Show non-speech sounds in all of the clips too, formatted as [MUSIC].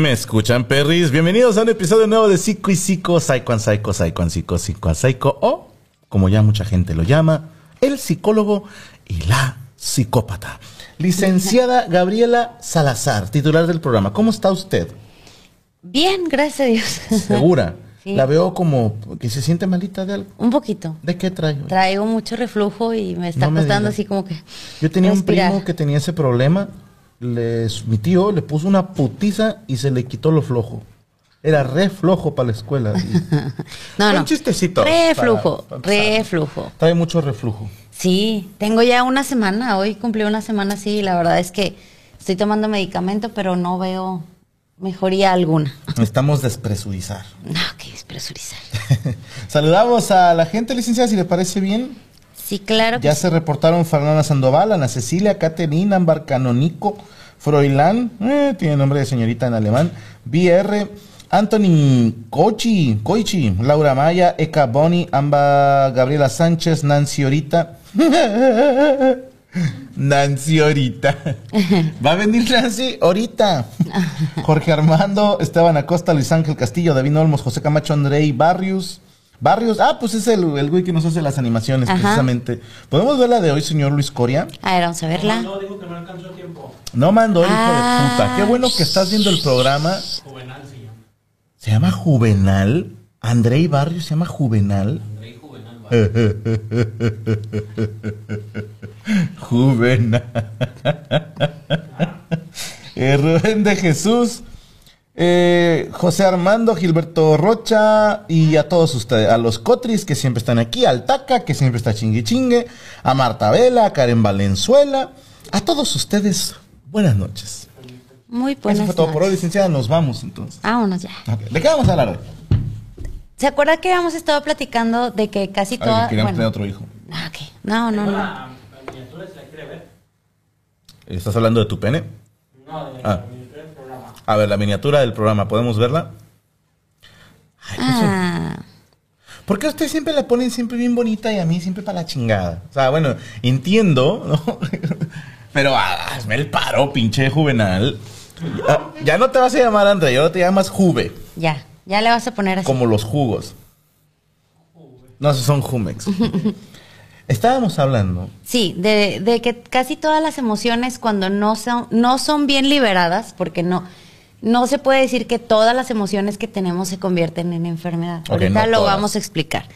¿Me escuchan, perris? Bienvenidos a un episodio nuevo de Psico y Psico, Psycho and Psycho, Psycho and Psico, Psico and Psycho, o, como ya mucha gente lo llama, el psicólogo y la psicópata. Licenciada [LAUGHS] Gabriela Salazar, titular del programa. ¿Cómo está usted? Bien, gracias a Dios. ¿Segura? [LAUGHS] Sí. La veo como que se siente malita de algo. Un poquito. ¿De qué trae? Traigo mucho reflujo y me está No costando así como que. Yo tenía un primo que tenía ese problema. Les, mi tío le puso una putiza y se le quitó lo flojo. Era re flojo para la escuela. [LAUGHS] Y- No, Un no. chistecito Reflujo, para- para reflujo. Trae mucho reflujo. Sí, tengo ya una semana. Hoy cumplí una semana así. y La verdad es que estoy tomando medicamento, pero no veo mejoría alguna. Necesitamos despresurizar. No, que despresurizar. [LAUGHS] Saludamos a la gente, licenciada, si le parece bien. Sí, claro Ya se reportaron Fernanda Sandoval, Ana Cecilia, Caterina, Ámbar Canonico, Froilán, eh, tiene nombre de señorita en alemán, BR, Anthony Kochi, Koichi, Laura Maya, Eka Boni, Amba Gabriela Sánchez, Nancy Orita. [LAUGHS] Nancy Orita. [LAUGHS] Va a venir Nancy ahorita. [LAUGHS] Jorge Armando, Esteban Acosta, Luis Ángel Castillo, David Olmos, José Camacho, Andrei Barrios. Barrios, ah, pues es el, el güey que nos hace las animaciones, Ajá. precisamente. ¿Podemos ver la de hoy, señor Luis Coria? A ver, vamos a verla. No, digo que no alcanzó tiempo. No mandó, hijo Ah. de puta. Qué bueno que estás viendo el programa. Juvenal se llama. ¿Se llama Juvenal? ¿Andrei Barrios se llama Juvenal? André Juvenal. va. [LAUGHS] Juvenal. [LAUGHS] Eh, Rubén de Jesús. Eh, José Armando, Gilberto Rocha y a todos ustedes, a los Cotris que siempre están aquí, al Taca que siempre está chingue chingue, a Marta Vela, a Karen Valenzuela, a todos ustedes, buenas noches. Muy Eso buenas fue todo por hoy, licenciada, nos vamos entonces. Vámonos ya. Ok, ¿De qué vamos a hablar hoy? ¿Se acuerda que habíamos estado platicando de que casi Ay, toda... que queríamos tener otro hijo. ah, ok. No, no, no. La, la miniatura la quiere ver. ¿Estás hablando de tu pene? No, de Ah. la miniatura del programa. A ver, la miniatura del programa, ¿podemos verla? Ah, ¿Por qué a usted siempre la ponen siempre bien bonita y a mí siempre para la chingada? O sea, bueno, entiendo, ¿no? [LAUGHS] Pero ah, hazme el paro, pinche juvenal. Ya, ya no te vas a llamar André, ahora te llamas Juve, ya. Ya le vas a poner así. como los jugos. No, son Jumex. [LAUGHS] Estábamos hablando. Sí, de, de que casi todas las emociones cuando no son, no son bien liberadas, porque no, no se puede decir que todas las emociones que tenemos se convierten en enfermedad. Ahorita no lo todas. vamos a explicar.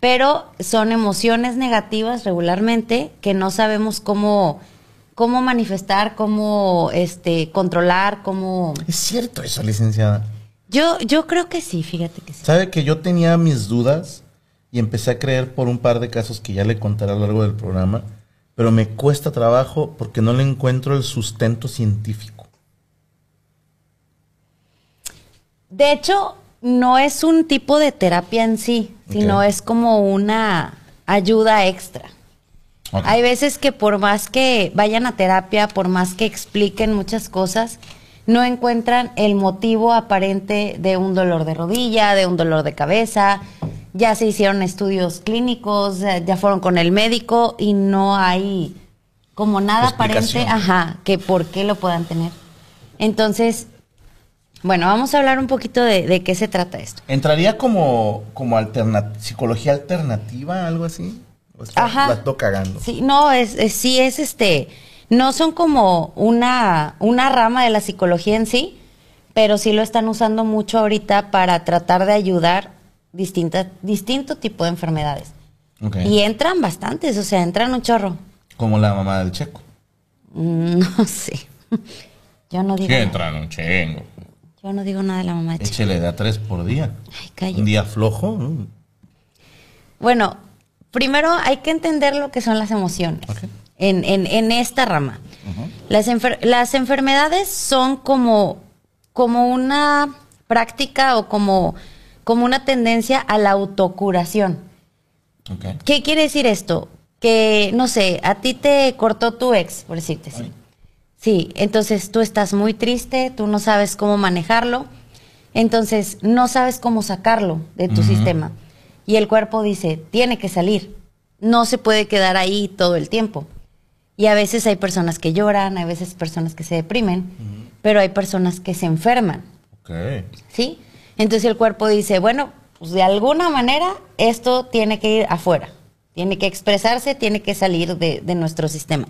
Pero son emociones negativas regularmente que no sabemos cómo, cómo manifestar, cómo este, controlar, cómo... Es cierto eso, licenciada. Yo, yo creo que sí, fíjate que sí. ¿Sabe que yo tenía mis dudas y empecé a creer por un par de casos que ya le contaré a lo largo del programa? Pero me cuesta trabajo porque no le encuentro el sustento científico. De hecho, no es un tipo de terapia en sí, sino es como una ayuda extra. Hay veces que por más que vayan a terapia, por más que expliquen muchas cosas, no encuentran el motivo aparente de un dolor de rodilla, de un dolor de cabeza. Ya se hicieron estudios clínicos, ya fueron con el médico y no hay como nada aparente, ajá, que por qué lo puedan tener. Entonces, bueno, vamos a hablar un poquito de, de qué se trata esto. ¿Entraría como, como alterna- psicología alternativa, algo así? ¿O está- Ajá. La estoy cagando. Sí, no, es, es- sí es este, no son como una, una rama de la psicología en sí, pero sí lo están usando mucho ahorita para tratar de ayudar distintas, distinto tipo de enfermedades. Y entran bastantes, o sea, entran un chorro. Como la mamá del checo. Mm, [LAUGHS] No sé. Yo no digo. Sí, nada. entran un chingo. Yo no digo nada de la mamá de. Échele de a tres por día. Ay, cállate. Un día flojo. ¿no? Bueno, primero hay que entender lo que son las emociones en, en- en esta rama. las, enfer- las enfermedades son como, como una práctica o como, como una tendencia a la autocuración. ¿Qué quiere decir esto? Que, no sé, a ti te cortó tu ex, por decirte así. Sí, entonces tú estás muy triste, tú no sabes cómo manejarlo, entonces no sabes cómo sacarlo de tu sistema. Y el cuerpo dice, tiene que salir, no se puede quedar ahí todo el tiempo. Y a veces hay personas que lloran, hay veces personas que se deprimen, pero hay personas que se enferman, Ok. ¿sí? Entonces el cuerpo dice, bueno, pues de alguna manera esto tiene que ir afuera, tiene que expresarse, tiene que salir de, de nuestro sistema.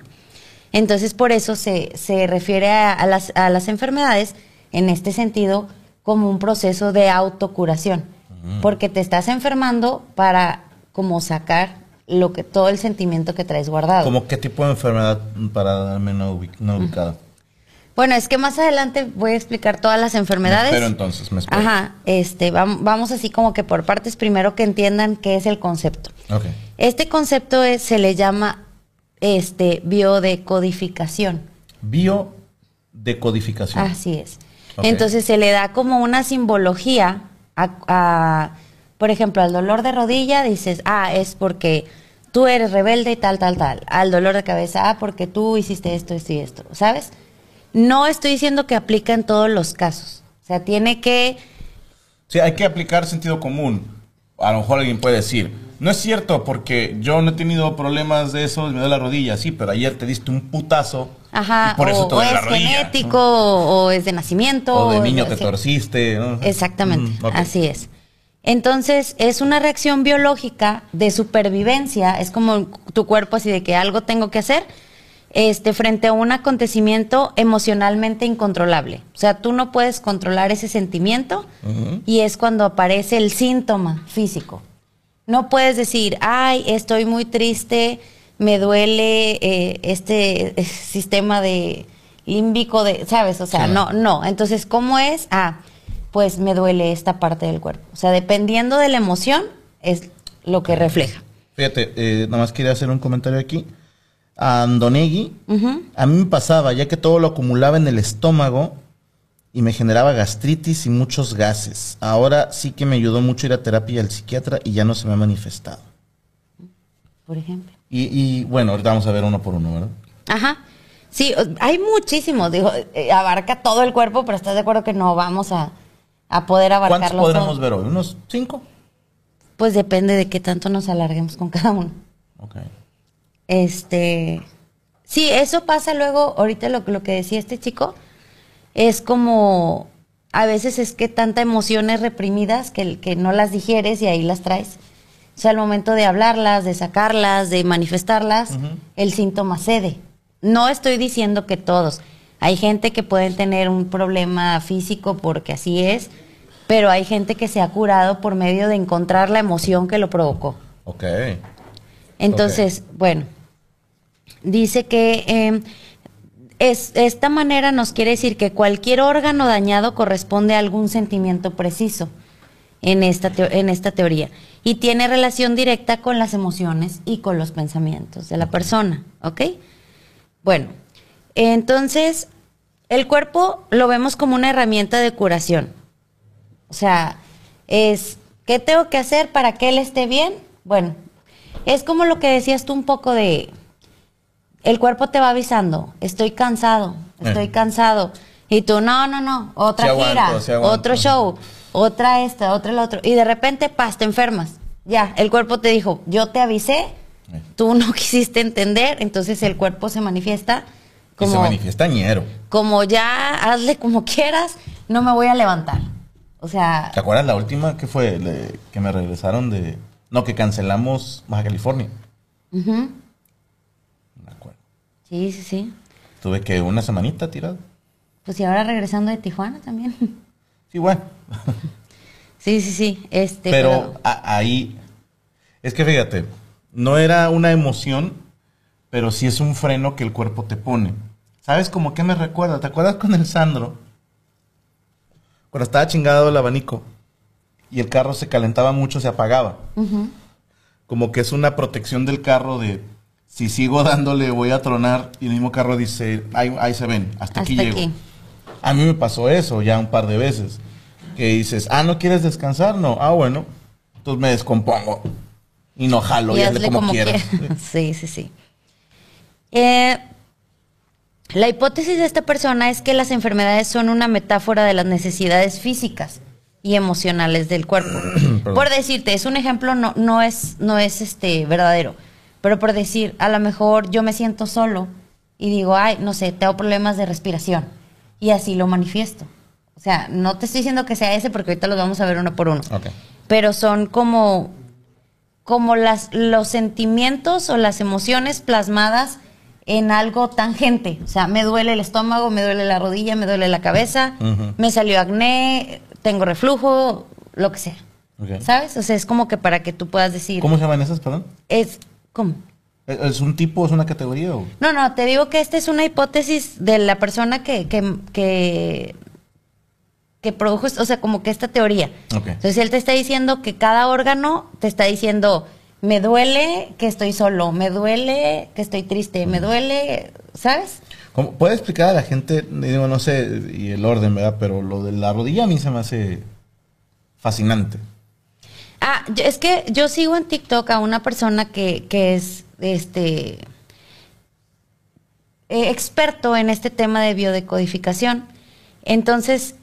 Entonces por eso se, se refiere a, a las, a las enfermedades en este sentido como un proceso de autocuración, porque te estás enfermando para como sacar lo que todo el sentimiento que traes guardado. ¿Cómo qué tipo de enfermedad para darme una, ubi- una ubicada? Bueno, es que más adelante voy a explicar todas las enfermedades. Me espero entonces, me espero. Ajá, este, vam- vamos así como que por partes, primero que entiendan qué es el concepto. Este concepto es- se le llama este, biodecodificación. Biodecodificación. Así es. Entonces se le da como una simbología a, a, por ejemplo, al dolor de rodilla dices, ah, es porque tú eres rebelde y tal, tal, tal. Al dolor de cabeza, ah, porque tú hiciste esto, esto y esto, ¿sabes? No estoy diciendo que aplica en todos los casos. O sea, tiene que... Sí, hay que aplicar sentido común. A lo mejor alguien puede decir, no es cierto porque yo no he tenido problemas de eso, me duele la rodilla, sí, pero ayer te diste un putazo Ajá, y por eso o, es rodilla. genético o, es de nacimiento. O de o niño te sí. torciste. ¿no? Exactamente, Mm, así es. Entonces, es una reacción biológica de supervivencia, es como tu cuerpo así de que algo tengo que hacer este frente a un acontecimiento emocionalmente incontrolable. O sea, tú no puedes controlar ese sentimiento y es cuando aparece el síntoma físico. No puedes decir, "Ay, estoy muy triste, me duele eh, este eh, sistema de límbico de, ¿sabes? O sea, Sí. no, no. Entonces, ¿cómo es? Ah, pues me duele esta parte del cuerpo. O sea, dependiendo de la emoción, es lo que refleja. Fíjate, eh, nada más quería hacer un comentario aquí. A Andonegui, a mí me pasaba, ya que todo lo acumulaba en el estómago y me generaba gastritis y muchos gases. Ahora sí que me ayudó mucho ir a terapia y al psiquiatra y ya no se me ha manifestado. Por ejemplo. Y, y, bueno, ahorita vamos a ver uno por uno, ¿verdad? Ajá. Sí, hay muchísimos. Digo, eh, abarca todo el cuerpo, pero estás de acuerdo que no vamos a, a poder ¿Cuántos abarcarlo podremos ver hoy? ¿Unos cinco? Pues depende de qué tanto nos alarguemos con cada uno. Ok. Este, sí, eso pasa luego, ahorita lo, lo que decía este chico, es como, a veces es que tanta emociones reprimidas que, que no las digieres y ahí las traes. O sea, al momento de hablarlas, de sacarlas, de manifestarlas, el síntoma cede. No estoy diciendo que todos. Hay gente que pueden tener un problema físico porque así es, pero hay gente que se ha curado por medio de encontrar la emoción que lo provocó. Ok. Entonces, bueno, dice que eh, es, esta manera nos quiere decir que cualquier órgano dañado corresponde a algún sentimiento preciso en esta, en esta teoría y tiene relación directa con las emociones y con los pensamientos de la persona, ¿ok? Bueno, entonces el cuerpo lo vemos como una herramienta de curación. O sea, es, ¿qué tengo que hacer para que él esté bien? Bueno, es como lo que decías tú un poco de, el cuerpo te va avisando, estoy cansado, estoy Eh. cansado. Y tú, no, no, no, otra gira, aguanto. otro show, otra esta, otra el otro. Y de repente, paz, te enfermas. Ya, el cuerpo te dijo, yo te avisé, Eh. tú no [LAUGHS] quisiste entender, entonces el cuerpo se manifiesta Y se como, manifiesta ñero. como ya, hazle como quieras, no me voy a levantar. O sea, ¿Te acuerdas la última que fue? Le- que me regresaron de... No, que cancelamos Baja California. acuerdo. Sí, sí, sí. Tuve que una semanita tirado. Pues y ahora regresando de Tijuana también. Sí, bueno. [LAUGHS] Sí, sí, sí. Este, pero a- ahí... Es que fíjate, no era una emoción, pero sí es un freno que el cuerpo te pone. ¿Sabes cómo que me recuerda? ¿Te acuerdas con el Sandro? Cuando estaba chingado el abanico y el carro se calentaba mucho, se apagaba. como que es una protección del carro de si sigo dándole voy a tronar y el mismo carro dice ahí, ahí se ven hasta, aquí llego a mí me pasó eso ya un par de veces que dices ah no quieres descansar no ah bueno entonces me descompongo y no jalo Y y hazle hazle como, como quieras quieras. [LAUGHS] Sí, sí, sí. Eh, la hipótesis de esta persona es que las enfermedades son una metáfora de las necesidades físicas y emocionales del cuerpo. [CLEARS THROAT] Por decirte, es un ejemplo, no, no es, no es este verdadero. Pero por decir, a lo mejor yo me siento solo y digo, ay, no sé, tengo problemas de respiración. y así lo manifiesto. O sea, no te estoy diciendo que sea ese porque ahorita los vamos a ver uno por uno. Pero son como, como las, los sentimientos o las emociones plasmadas en algo tangente. O sea, me duele el estómago, me duele la rodilla, me duele la cabeza, me salió acné, tengo reflujo, lo que sea. ¿Sabes? O sea, es como que para que tú puedas decir. ¿Cómo se llaman esas, perdón? Es. ¿Cómo? ¿Es- ¿Es un tipo, es una categoría o...? No, no, te digo que esta es una hipótesis de la persona que, que, que, que produjo, o sea, como que esta teoría. Ok. Entonces él te está diciendo que cada órgano te está diciendo, me duele que estoy solo, me duele que estoy triste, me duele, ¿sabes? ¿Cómo- ¿Puede explicar a la gente, digo, no sé, y el orden, ¿verdad? Pero lo de la rodilla a mí se me hace fascinante. Ah, es que yo sigo en TikTok a una persona que, que es este eh, experto en este tema de biodecodificación. Entonces,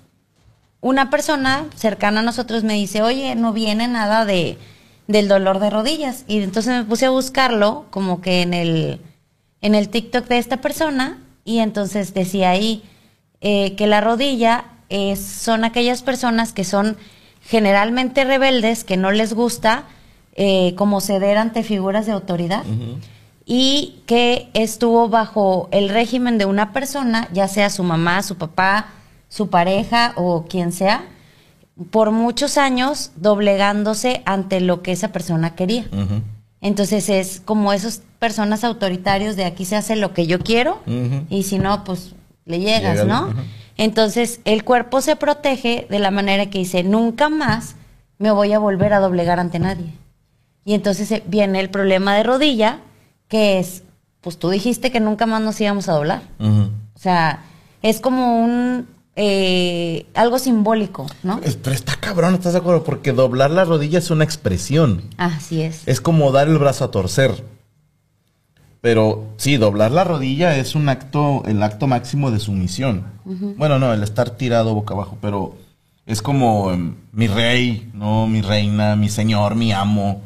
una persona cercana a nosotros me dice, oye, no viene nada de del dolor de rodillas. Y entonces me puse a buscarlo como que en el, en el TikTok de esta persona y entonces decía ahí eh, que la rodilla es- son aquellas personas que son generalmente rebeldes, que no les gusta eh, como ceder ante figuras de autoridad y que estuvo bajo el régimen de una persona, ya sea su mamá, su papá, su pareja o quien sea, por muchos años doblegándose ante lo que esa persona quería. Entonces es como esas personas autoritarios de aquí se hace lo que yo quiero y si no, pues le llegas, ¿no? Entonces el cuerpo se protege de la manera que dice, nunca más me voy a volver a doblegar ante nadie. Y entonces eh, viene el problema de rodilla, que es, pues tú dijiste que nunca más nos íbamos a doblar. O sea, es como un, eh, algo simbólico, ¿no? Pero está cabrón, ¿estás de acuerdo? Porque doblar la rodilla es una expresión. Así es. Es como dar el brazo a torcer. Pero sí, doblar la rodilla es un acto, el acto máximo de sumisión. Bueno, no, el estar tirado boca abajo, pero es como em, mi rey, ¿no? Mi reina, mi señor, mi amo.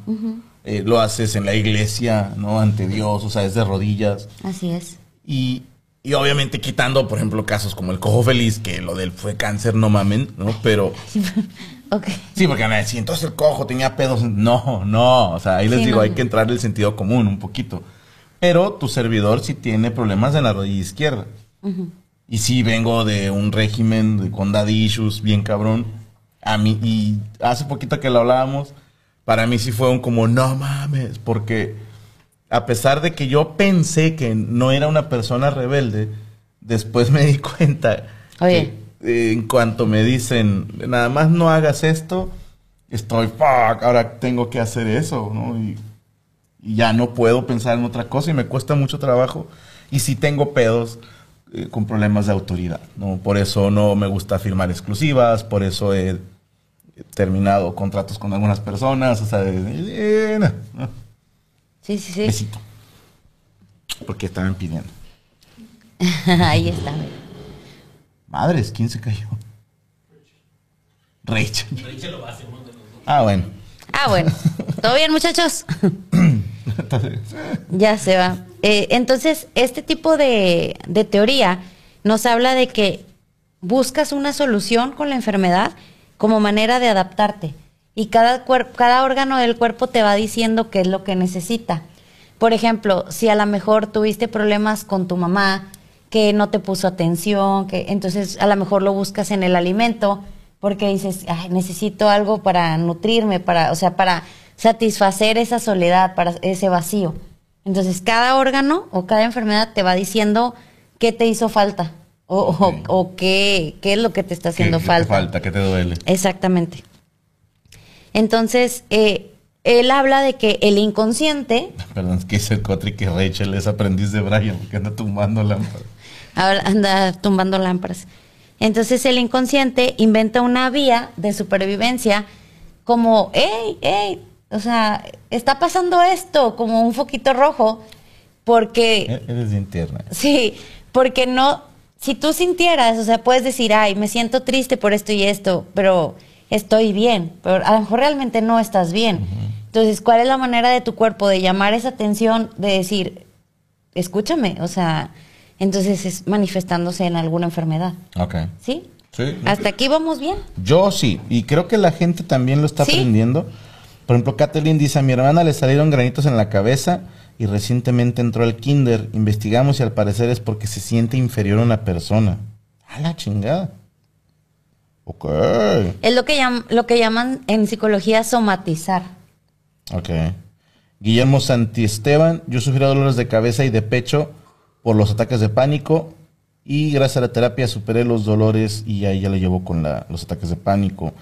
Eh, lo haces en la iglesia, ¿no? Ante Dios, o sea, es de rodillas. Así es. Y, y obviamente quitando, por ejemplo, casos como el cojo feliz, que lo del fue cáncer, no mamen, ¿no? Pero [LAUGHS] sí, porque van a decir, entonces el cojo tenía pedos. No, no, o sea, ahí les Sí, digo, no, hay que entrar el sentido común un poquito. Pero tu servidor sí tiene problemas en la rodilla izquierda. Y sí vengo de un régimen de, con daddy issues bien cabrón. A mí, y hace poquito que lo hablábamos, para mí sí fue un como, no mames, porque a pesar de que yo pensé que no era una persona rebelde, después me di [LAUGHS] cuenta Oye. que, eh, en cuanto me dicen, nada más no hagas esto, estoy, fuck, ahora tengo que hacer eso, ¿no? Y, y ya no puedo pensar en otra cosa y me cuesta mucho trabajo. Y sí tengo pedos eh, con problemas de autoridad, ¿no? Por eso no me gusta firmar exclusivas, por eso he terminado contratos con algunas personas, o sea, de- eh, no, no. Sí, sí, sí. besito. Porque estaban pidiendo. [LAUGHS] Ahí está. Madres, ¿quién se cayó? Rachel. Ah, bueno. Ah, bueno. [LAUGHS] ¿Todo bien, muchachos? [CLEARS THROAT] Ya se va. Eh, entonces, este tipo de, teoría nos habla de que buscas una solución con la enfermedad como manera de adaptarte. Y cada, cada órgano del cuerpo te va diciendo qué es lo que necesita. Por ejemplo, si a lo mejor tuviste problemas con tu mamá, que no te puso atención, que entonces a lo mejor lo buscas en el alimento, porque dices, "Ay, necesito algo para nutrirme, para, o sea, para satisfacer esa soledad, para ese vacío. Entonces, cada órgano o cada enfermedad te va diciendo qué te hizo falta o, o- qué, qué es lo que te está ¿qué- haciendo qué te falta. falta? ¿Qué te duele? Exactamente. Entonces, eh, él habla de que el inconsciente, [LAUGHS] Perdón, es que dice el Cotri que Rachel es aprendiz de Brian porque anda tumbando lámparas. ahora anda tumbando lámparas. Entonces, el inconsciente inventa una vía de supervivencia como, hey, hey, o sea, está pasando esto, como un foquito rojo, porque Eh, Eres bien tierna. Sí, porque no, si tú sintieras, o sea, puedes decir, ay, me siento triste por esto y esto, pero estoy bien, pero a lo mejor realmente no estás bien. Entonces, ¿cuál es la manera de tu cuerpo de llamar esa atención, de decir, escúchame, o sea, entonces es manifestándose en alguna enfermedad. Ok. ¿Sí? Sí. Hasta aquí vamos bien. Yo sí, y creo que la gente también lo está Sí. aprendiendo. Por ejemplo, Kathleen dice, a mi hermana le salieron granitos en la cabeza y recientemente entró al kinder. Investigamos y al parecer es porque se siente inferior a una persona. A la chingada. Ok. Es lo que, llam- lo que llaman en psicología somatizar. Ok. Guillermo Santiesteban, yo sufrí dolores de cabeza y de pecho por los ataques de pánico y gracias a la terapia superé los dolores y ahí ya le llevo con la- los ataques de pánico.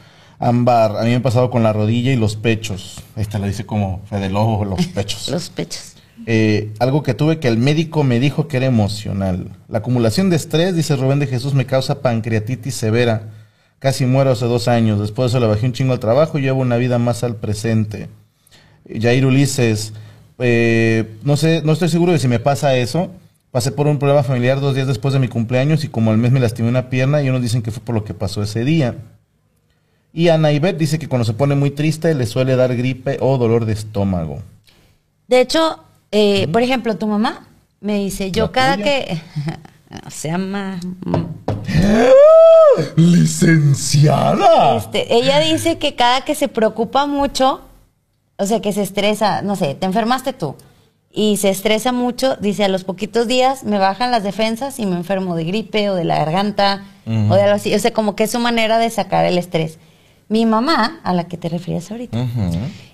Ámbar, a mí me ha pasado con la rodilla y los pechos. Esta lo dice como Fede Lobo, los [LAUGHS] pechos. Los pechos. Eh, algo que tuve que el médico me dijo que era emocional. La acumulación de estrés, dice Rubén de Jesús, me causa pancreatitis severa. Casi muero hace dos años. Después de eso le bajé un chingo al trabajo y llevo una vida más al presente. Jair Ulises, eh, no sé, no estoy seguro de si me pasa eso. Pasé por un problema familiar dos días después de mi cumpleaños y como al mes me lastimé una pierna y unos dicen que fue por lo que pasó ese día. Y Ana Ivette dice que cuando se pone muy triste le suele dar gripe o dolor de estómago. De hecho, eh, por ejemplo, tu mamá me dice, yo ¿La cada tuya? que... [LAUGHS] Se llama... ¡Licenciada! Este, ella dice que cada que se preocupa mucho, o sea, que se estresa, no sé, te enfermaste tú y se estresa mucho, dice a los poquitos días me bajan las defensas y me enfermo de gripe o de la garganta o de algo así. O sea, como que es su manera de sacar el estrés. Mi mamá, a la que te refieres ahorita,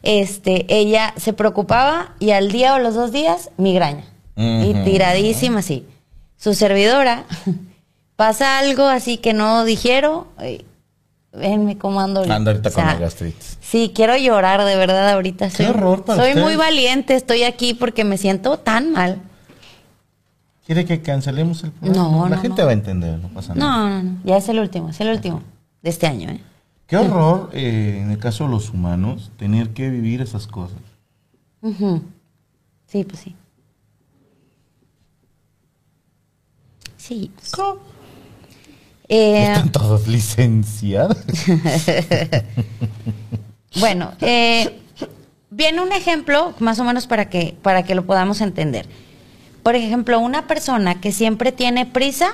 este, ella se preocupaba y al día o los dos días, migraña. Y tiradísima así. Su servidora [LAUGHS] pasa algo así que no dijeron. eh, Venme cómo ando ahorita. Anda ahorita O sea, con la gastritis. Sí, quiero llorar de verdad ahorita. Qué Soy, horror para soy usted. muy valiente, estoy aquí porque me siento tan mal. ¿Quiere que cancelemos el programa? No, La no, gente no. va a entender, no pasa nada. No, no, no. Ya es el último, es el último de este año, ¿eh? Qué horror, eh, en el caso de los humanos, tener que vivir esas cosas. Sí, pues sí. Sí. pues. Eh, Están todos licenciados. [LAUGHS] Bueno, eh, viene un ejemplo más o menos para que, para que lo podamos entender. Por ejemplo, una persona que siempre tiene prisa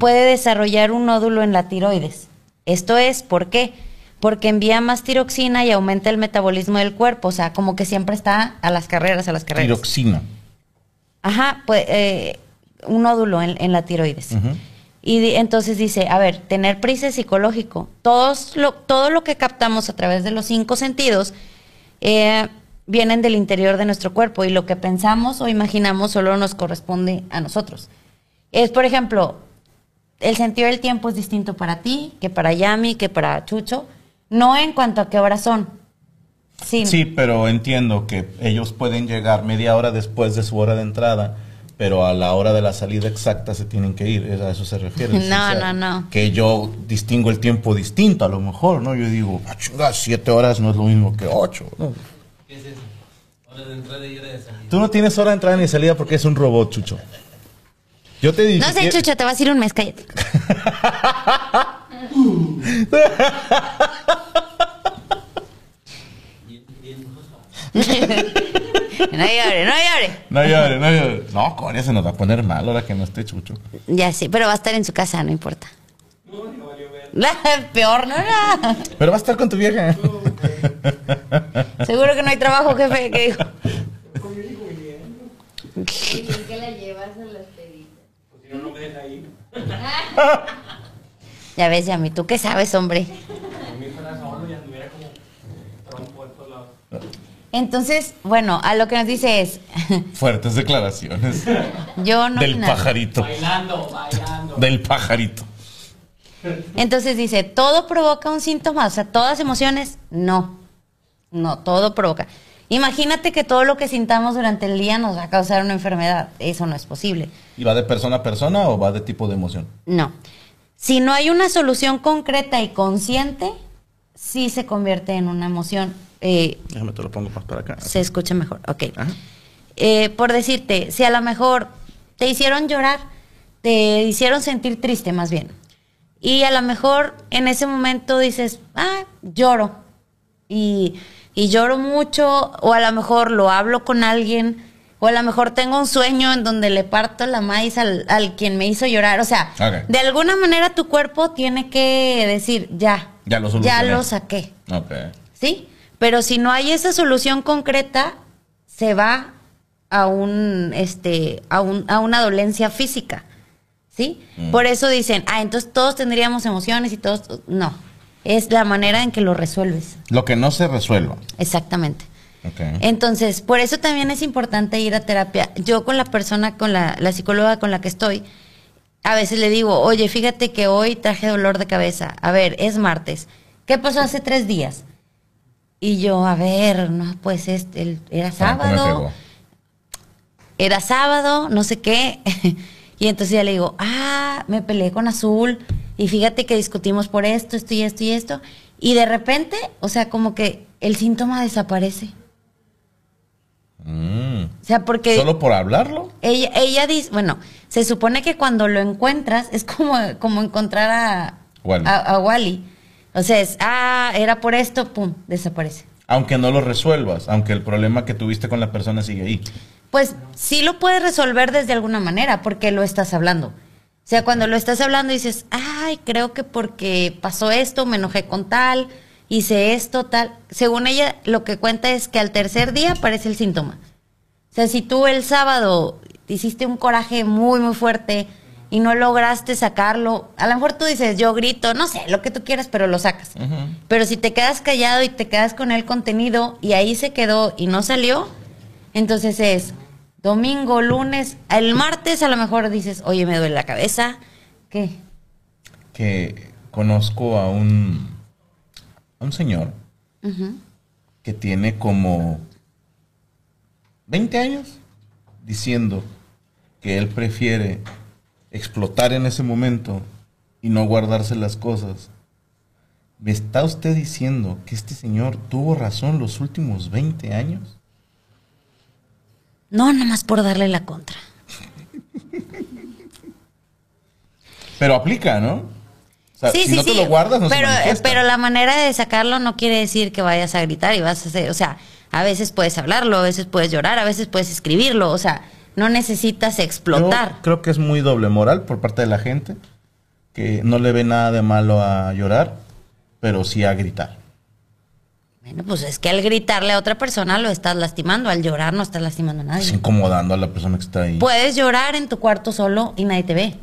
puede desarrollar un nódulo en la tiroides. Esto es, ¿por qué? Porque envía más tiroxina y aumenta el metabolismo del cuerpo. O sea, como que siempre está a las carreras, a las carreras. Tiroxina. Ajá, pues eh, un nódulo en, en la tiroides. Y di- entonces dice, a ver, tener prisa es psicológico. Todos lo, todo lo que captamos a través de los cinco sentidos eh, vienen del interior de nuestro cuerpo y lo que pensamos o imaginamos solo nos corresponde a nosotros. Es, por ejemplo, el sentido del tiempo es distinto para ti, que para Yami, que para Chucho, no en cuanto a qué horas son. Sí, Sí, pero entiendo que ellos pueden llegar media hora después de su hora de entrada, pero a la hora de la salida exacta se tienen que ir. A eso se refiere. [LAUGHS] No, no, no. Que yo distingo el tiempo distinto, a lo mejor, ¿no? Yo digo, "Ah, siete horas no es lo mismo que ocho. ¿no? ¿Qué es eso? Hora de entrada y hora de salida. Tú no tienes hora de entrada ni de salida porque es un robot, Chucho. Yo te dije. no sé, Chucho, te vas a ir un mes, cállate. [LAUGHS] no llore, no llore. No llores, no llores. No, Corea se nos va a poner mal ahora que no esté Chucho. Ya sí, pero va a estar en su casa, no importa. [LAUGHS] Peor, no, no. Pero va a estar con tu vieja. Seguro que no hay trabajo, jefe. ¿Qué dijo? que la llevas a las peditas. Pues si no, no me deja ir. [LAUGHS] Ya ves, Yami, ¿tú qué sabes, hombre? A mí fuera solo y anduviera como trompo en todos lados. Entonces, bueno, a lo que nos dice es, [LAUGHS] Fuertes declaraciones. yo no... Del nada. pajarito. Bailando, bailando. Del pajarito. Entonces dice, ¿todo provoca un síntoma? O sea, ¿todas emociones? No. No, todo provoca. Imagínate que todo lo que sintamos durante el día nos va a causar una enfermedad. Eso no es posible. ¿Y va de persona a persona o va de tipo de emoción? No. Si no hay una solución concreta y consciente, sí se convierte en una emoción. Eh, Déjame te lo pongo más para acá. se escucha mejor. Ok. Ajá. Eh, por decirte, si a lo mejor te hicieron llorar, te hicieron sentir triste más bien. Y a lo mejor en ese momento dices, ah, lloro. Y, y lloro mucho, o a lo mejor lo hablo con alguien, O a lo mejor tengo un sueño en donde le parto la maíz al, al quien me hizo llorar. O sea, de alguna manera tu cuerpo tiene que decir, ya, Ya lo ya lo saqué. ¿Sí? Pero si no hay esa solución concreta, se va a un este a un, a una dolencia física. ¿Sí? Mm. Por eso dicen, ah, entonces todos tendríamos emociones y todos no. Es la manera en que lo resuelves. Lo que no se resuelva. Exactamente. Ok. Entonces, por eso también es importante ir a terapia. Yo con la persona, con la, la psicóloga con la que estoy, a veces le digo, oye, fíjate que hoy traje dolor de cabeza. A ver, es martes. ¿Qué pasó hace tres días? Y yo, a ver, no, pues este, el- era me sábado. Era sábado, no sé qué. [LAUGHS] y entonces ya le digo, ah, me peleé con Azul. Y fíjate que discutimos por esto, esto y esto y esto. Y de repente, o sea, como que el síntoma desaparece. Mm. O sea, porque ¿Solo por hablarlo? ella, ella dice, bueno, se supone que cuando lo encuentras es como, como encontrar a Wally. a, a Wally. O sea, es, ah, era por esto, pum, desaparece. Aunque no lo resuelvas, aunque el problema que tuviste con la persona sigue ahí. Pues sí lo puedes resolver desde alguna manera, porque lo estás hablando. O sea, cuando lo estás hablando dices, ay, creo que porque pasó esto, me enojé con tal, hice esto, tal. Según ella, lo que cuenta es que al tercer día aparece el síntoma. O sea, si tú el sábado te hiciste un coraje muy, muy fuerte y no lograste sacarlo, a lo mejor tú dices, yo grito, no sé, lo que tú quieras, pero lo sacas. Pero si te quedas callado y te quedas con el contenido y ahí se quedó y no salió, entonces es domingo, lunes, el martes a lo mejor dices, oye, me duele la cabeza. ¿Qué? Que conozco a un, a un señor que tiene como 20 años diciendo que él prefiere explotar en ese momento y no guardarse las cosas. ¿Me está usted diciendo que este señor tuvo razón los últimos 20 años? No, nomás por darle la contra. Pero aplica, ¿no? O sea, sí, si sí, no sí. te lo guardas, no pero, se pero la manera de sacarlo no quiere decir que vayas a gritar y vas a hacer, o sea, a veces puedes hablarlo, a veces puedes llorar, a veces puedes escribirlo, o sea, no necesitas explotar. Yo creo que es muy doble moral por parte de la gente, que no le ve nada de malo a llorar, pero sí a gritar. Bueno, pues es que al gritarle a otra persona lo estás lastimando, al llorar no estás lastimando a nadie. Es incomodando a la persona que está ahí. Puedes llorar en tu cuarto solo y nadie te ve.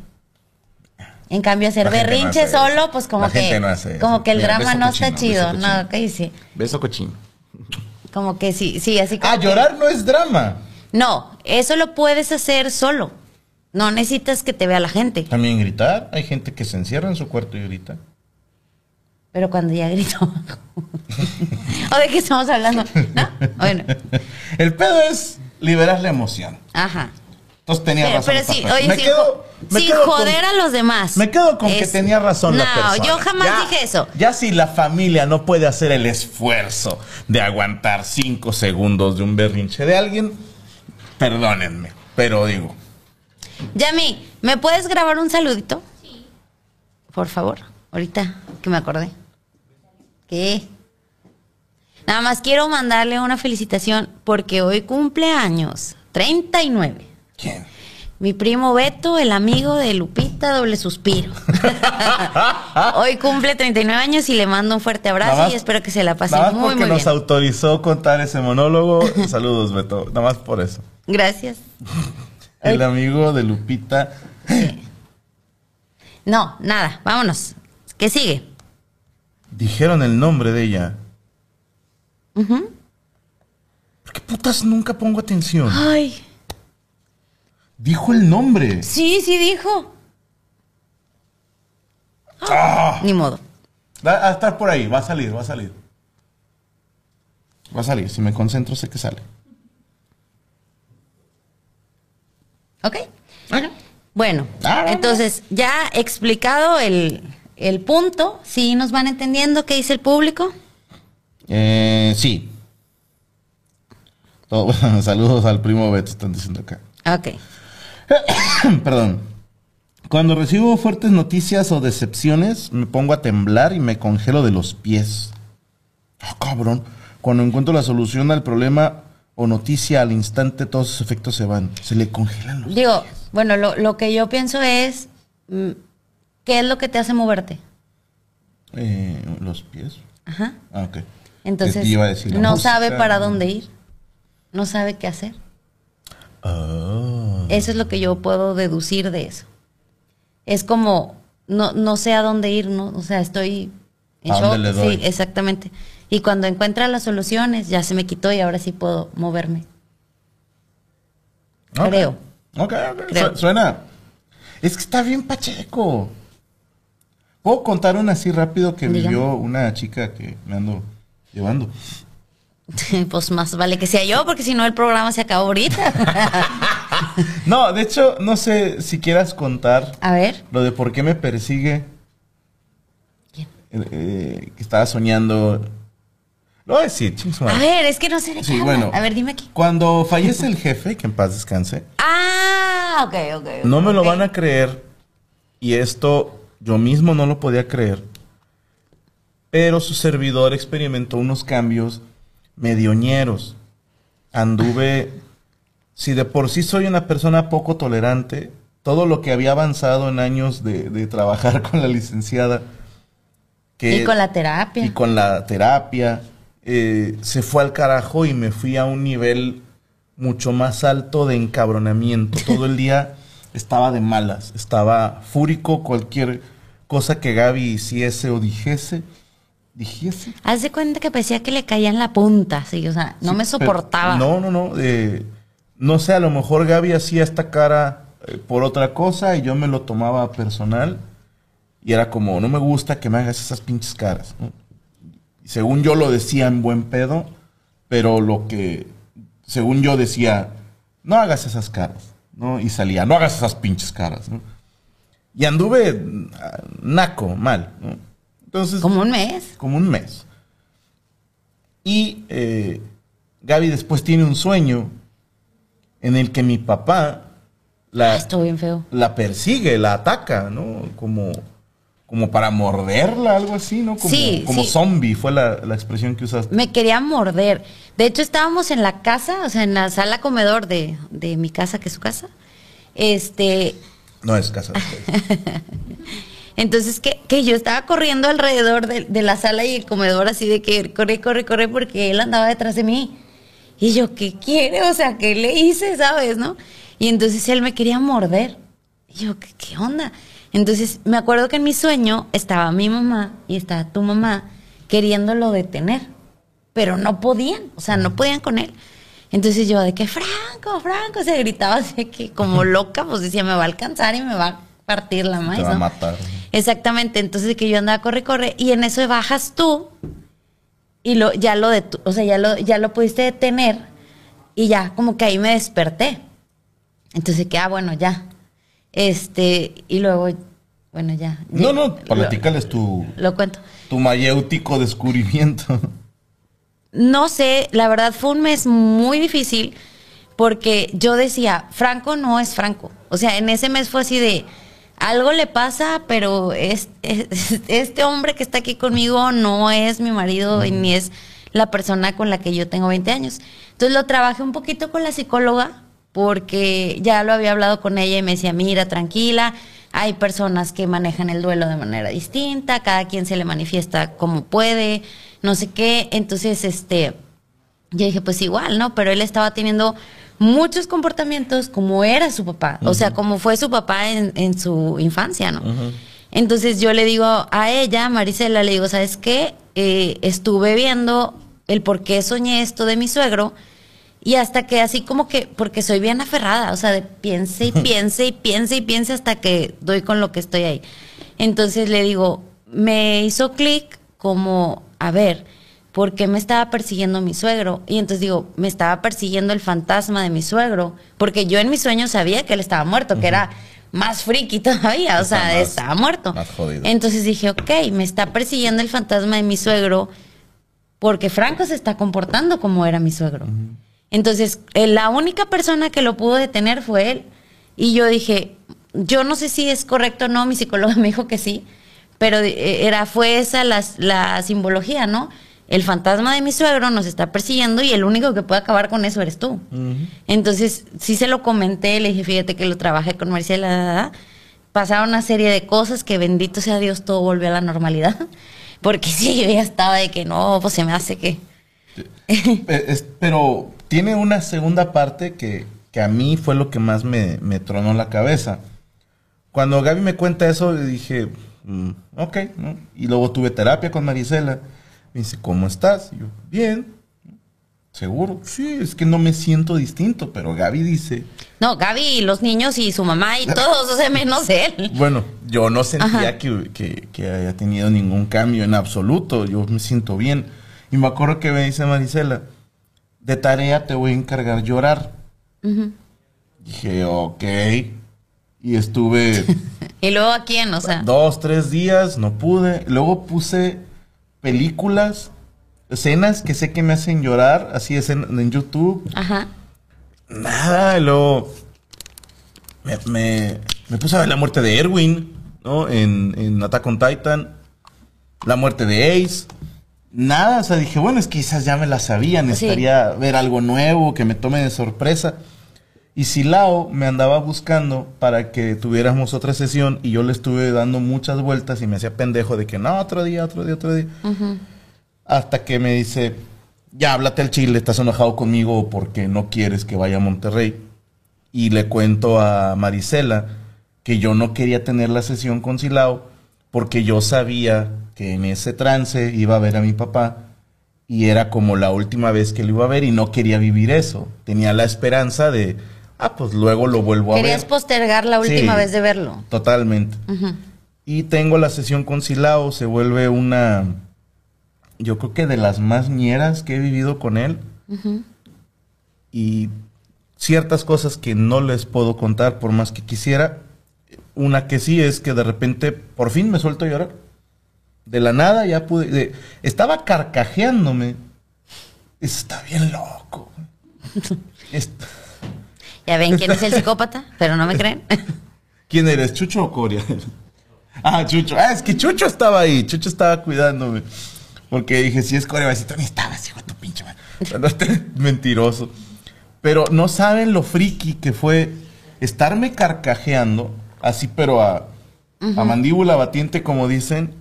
En cambio, hacer La gente no berrinche eso. solo, pues como La que, gente no hace eso. como que el Mira, drama no está chido. No. ¿qué dice? Beso cochino. Como que sí, sí, así como Ah, que- llorar no es drama. No, eso lo puedes hacer solo. No necesitas que te vea la gente. También gritar. Hay gente que se encierra en su cuarto y grita. Pero cuando ya grito. ¿O de qué estamos hablando? ¿No? Bueno, El pedo es liberar la emoción. ajá. Entonces tenía Pero, razón. pero sí, oye, me sin, quedo, me sin quedo con- joder a los demás. Me quedo con que tenía razón la No, persona. yo jamás Ya- dije eso. Ya si la familia no puede hacer el esfuerzo de aguantar cinco segundos de un berrinche de alguien, perdónenme, pero digo, Yami, ¿me puedes grabar un saludito? Sí. Por favor, ahorita que me acordé. ¿Qué? Nada más quiero mandarle una felicitación porque hoy cumple años, 39. ¿quién? Mi primo Beto, el amigo de Lupita, doble suspiro. [LAUGHS] hoy cumple 39 años y le mando un fuerte abrazo más- y espero que se la pase Nada más muy, porque muy nos autorizó contar ese monólogo. [LAUGHS] Saludos, Beto. Nada más por eso. Gracias. [LAUGHS] El amigo de Lupita. No, nada, vámonos. ¿Qué sigue? Dijeron el nombre de ella. ¿Por qué putas nunca pongo atención? Ay, Dijo el nombre. sí, sí dijo. Ah. Ni modo. Va a estar por ahí, va a salir, va a salir. Va a salir, si me concentro sé que sale. ¿Ok? Bueno, Ah, entonces ya explicado el, el punto, ¿sí nos van entendiendo qué dice el público? Eh, sí. [LAUGHS] Saludos al primo Beto, están diciendo acá. Ok. [COUGHS] Perdón. Cuando recibo fuertes noticias o decepciones, me pongo a temblar y me congelo de los pies. Ah, cabrón. Cuando encuentro la solución al problema o noticia al instante, todos sus efectos se van. Se le congelan los Digo, bueno, lo, lo que yo pienso es, mm, ¿qué es lo que te hace moverte? Eh, los pies. Ajá. Ah, ok. Entonces, Te iba a decir la no música. sabe para dónde ir, no sabe qué hacer. Ah. Eso es lo que yo puedo deducir de eso. Es como, no, no sé a dónde ir, ¿no? O sea, estoy en ¿A shock. dónde le doy? Sí, exactamente. Y cuando encuentra las soluciones, ya se me quitó y ahora sí puedo moverme. Ok. Creo. Ok, ok. Creo. Suena. Es que está bien pacheco. ¿Puedo contar una así rápido que Dígame. vivió una chica que me ando llevando? [LAUGHS] pues más vale que sea yo, porque si no el programa se acabó ahorita. [LAUGHS] No, de hecho, no sé si quieras contar a ver. lo de por qué me persigue. ¿Quién? Eh, eh, que estaba soñando. Lo voy a decir, A ver, es que no sé de qué Sí, habla. bueno. A ver, dime aquí. Cuando fallece el jefe, que en paz descanse, Ah, ok, ok. ok, no me lo van a creer. Y esto yo mismo no lo podía creer. Pero su servidor experimentó unos cambios medioñeros. Anduve. Si de por sí soy una persona poco tolerante, todo lo que había avanzado en años de, de trabajar [LAUGHS] con la licenciada. Que, Y con la terapia. y con la terapia, eh, se fue al carajo y me fui a un nivel mucho más alto de encabronamiento. Todo el día [LAUGHS] estaba de malas, estaba fúrico, cualquier cosa que Gaby hiciese o dijese, dijese. Haz de cuenta que parecía que le caía en la punta, sí, o sea, no Sí, me pero- soportaba. no, no, no. eh, no sé, a lo mejor Gaby hacía esta cara eh, por otra cosa y yo me lo tomaba personal. Y era como, no me gusta que me hagas esas pinches caras. ¿no? Y según yo lo decía en buen pedo, pero lo que, según yo decía, no hagas esas caras. ¿No? Y salía, no hagas esas pinches caras. ¿no? Y anduve ah, naco, mal. ¿no? Entonces, Como un mes. como un mes. Y eh, Gaby después tiene un sueño en el que mi papá Ah, la, estuvo bien feo. la persigue, la ataca, ¿no? Como, como para morderla, algo así, ¿no? Como, Sí, como sí. zombie fue la, la expresión que usaste. Me quería morder. De hecho, estábamos en la casa, o sea, en la sala comedor de, de mi casa, que es su casa. Este, No es casa [LAUGHS] entonces que, que yo estaba corriendo alrededor de, de la sala y el comedor, así de que corre, corre, corre, porque él andaba detrás de mí. Y yo, ¿qué quiere? O sea, ¿qué le hice, sabes, no? Y entonces él me quería morder. Y yo, ¿qué, qué onda? Entonces me acuerdo que en mi sueño estaba mi mamá y estaba tu mamá queriéndolo detener, pero no podían, o sea, no podían con él. Entonces yo de que Franco, Franco, se gritaba así que como loca, pues decía, me va a alcanzar y me va a partir la maíz. Te va a matar. Exactamente, entonces que yo andaba corre, corre, y en eso bajas tú y lo, ya lo detu- o sea, ya lo, ya lo pudiste detener y ya como que ahí me desperté. Entonces que, ah, bueno, ya. Este, y luego, bueno, ya. No, no, Lo- platícales tu, Lo, cuento. tu mayéutico descubrimiento. [LAUGHS] No sé, la verdad fue un mes muy difícil porque yo decía, Franco no es Franco. O sea, en ese mes fue así de, algo le pasa, pero es, es- [LAUGHS] este hombre que está aquí conmigo no es mi marido y ni es la persona con la que yo tengo 20 años. Entonces lo trabajé un poquito con la psicóloga porque ya lo había hablado con ella y me decía, mira, tranquila, hay personas que manejan el duelo de manera distinta, cada quien se le manifiesta como puede, no sé qué. Entonces, este, yo dije, pues igual, ¿no? Pero él estaba teniendo muchos comportamientos como era su papá, o sea, como fue su papá en, en su infancia, ¿no? Entonces yo le digo a ella, Marisela, le digo, ¿sabes qué? Eh, estuve viendo el por qué soñé esto de mi suegro y hasta que así como que, porque soy bien aferrada, o sea, de piense y [LAUGHS] piense y piense y piense hasta que doy con lo que estoy ahí. Entonces le digo, me hizo clic como, a ver, ¿por qué me estaba persiguiendo mi suegro? Y entonces digo, me estaba persiguiendo el fantasma de mi suegro, porque yo en mis sueños sabía que él estaba muerto, que era más friki todavía, o Está sea, más- estaba muerto. más jodido. Entonces dije, ok, me está persiguiendo el fantasma de mi suegro porque Franco se está comportando como era mi suegro. Entonces, eh, la única persona que lo pudo detener fue él. Y yo dije, yo no sé si es correcto o no, mi psicóloga [LAUGHS] me dijo que sí, pero eh, era, fue esa la, la simbología, ¿no? el fantasma de mi suegro nos está persiguiendo y el único que puede acabar con eso eres tú. Entonces, sí se lo comenté, le dije, fíjate que lo trabajé con Marcela. da. Pasaron una serie de cosas que bendito sea Dios, todo volvió a la normalidad. [LAUGHS] Porque sí, yo ya estaba de que no, pues se me hace que... Eh, pero tiene una segunda parte que, que a mí fue lo que más me, me tronó la cabeza. Cuando Gaby me cuenta eso, dije, mm, ok, ¿no? Y luego tuve terapia con Marisela. Me dice, ¿cómo estás? Y yo, bien. ¿Seguro? Sí, es que no me siento distinto, pero Gaby dice, No, Gaby y los niños y su mamá y todos, o sea, menos él. [LAUGHS] bueno, yo no sentía que, que- que haya tenido ningún cambio en absoluto, yo me siento bien. Y me acuerdo que me dice Marisela, de tarea te voy a encargar llorar. Dije, ok. Y estuve [LAUGHS] Y luego a quién, o sea. dos, tres días, no pude. Luego puse películas, escenas que sé que me hacen llorar, así escena- en YouTube. Ajá. Nada, y luego me, me- me puse a ver la muerte de Erwin, ¿no? En, en Attack on Titan. La muerte de Ace. Nada, o sea, dije, bueno, es que quizás ya me la sabía, necesitaría ver algo nuevo, que me tome de sorpresa. Y Silao me andaba buscando para que tuviéramos otra sesión y yo le estuve dando muchas vueltas y me hacía pendejo de que no, otro día, otro día, otro día. Hasta que me dice, ya háblate al chile, estás enojado conmigo porque no quieres que vaya a Monterrey. Y le cuento a Marisela que yo no quería tener la sesión con Silao porque yo sabía que en ese trance iba a ver a mi papá y era como la última vez que lo iba a ver y no quería vivir eso. Tenía la esperanza de, ah, pues luego lo vuelvo a Querías ver. postergar la última Sí. vez de verlo. Totalmente. Y tengo la sesión con Silao, se vuelve una, yo creo que de las más ñeras que he vivido con él. Y ciertas cosas que no les puedo contar por más que quisiera. Una que sí es que de repente por fin me suelto a llorar. De la nada ya pude, de- estaba carcajeándome. Está bien loco. [LAUGHS] Ya ven quién es el [LAUGHS] psicópata, pero no me creen. ¿Quién eres, Chucho o Coria? [LAUGHS] ah, Chucho. Ah, es que Chucho estaba ahí. Chucho estaba cuidándome. Porque dije, si es Coria, va a decir, tú ni estabas, hijo de tu pinche madre". Este Mentiroso. Pero no saben lo friki que fue estarme carcajeando, así, pero a, a mandíbula batiente, como dicen,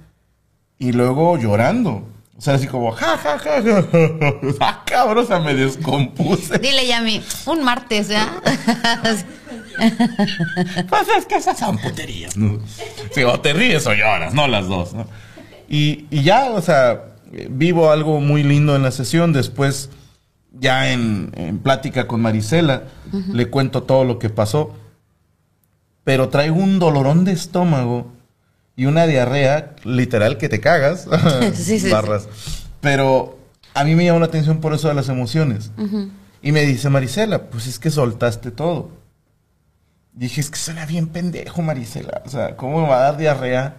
y luego llorando. O sea, así como, ja, ja, ja, ja, ja, ja. [LAUGHS] Ah, cabrón, o sea, me descompuse. Dile ya a mí, un martes, ¿ya? [LAUGHS] Pues es que esas son puterías, ¿no? Sí, o te ríes o lloras, no las dos, ¿no? Y, y ya, o sea, vivo algo muy lindo en la sesión. Después, ya en, en plática con Marisela, le cuento todo lo que pasó. Pero traigo un dolorón de estómago y una diarrea, literal, que te cagas. [LAUGHS] Sí, sí, Barras. Pero a mí me llamó la atención por eso de las emociones. Y me dice Marisela, pues es que soltaste todo. Dije, es que suena bien pendejo, Marisela. O sea, ¿cómo me va a dar diarrea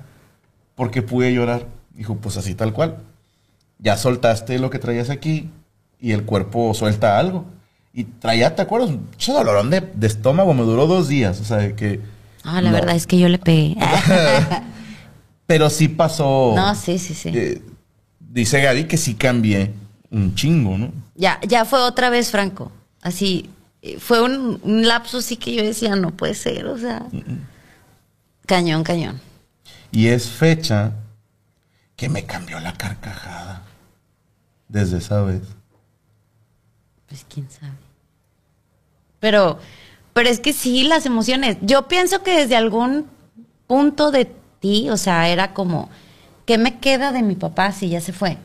porque pude llorar? Dijo, pues así tal cual. Ya soltaste lo que traías aquí y el cuerpo suelta algo. Y traía, ¿te acuerdas? Pinche dolorón de, de estómago, me duró dos días. O sea, que... Ah, la no. verdad es que yo le pegué. [LAUGHS] [LAUGHS] Pero sí pasó... No, sí, sí, sí. eh, dice Gaby que sí cambié un chingo, ¿no? Ya, ya fue otra vez Franco. Así, eh, fue un, un lapso así que yo decía, no puede ser, o sea. Cañón, cañón. Y es fecha que me cambió la carcajada. Desde esa vez. Pues quién sabe. Pero, pero es que sí, las emociones. Yo pienso que desde algún punto de ti, o sea, era como, ¿qué me queda de mi papá si ya se fue?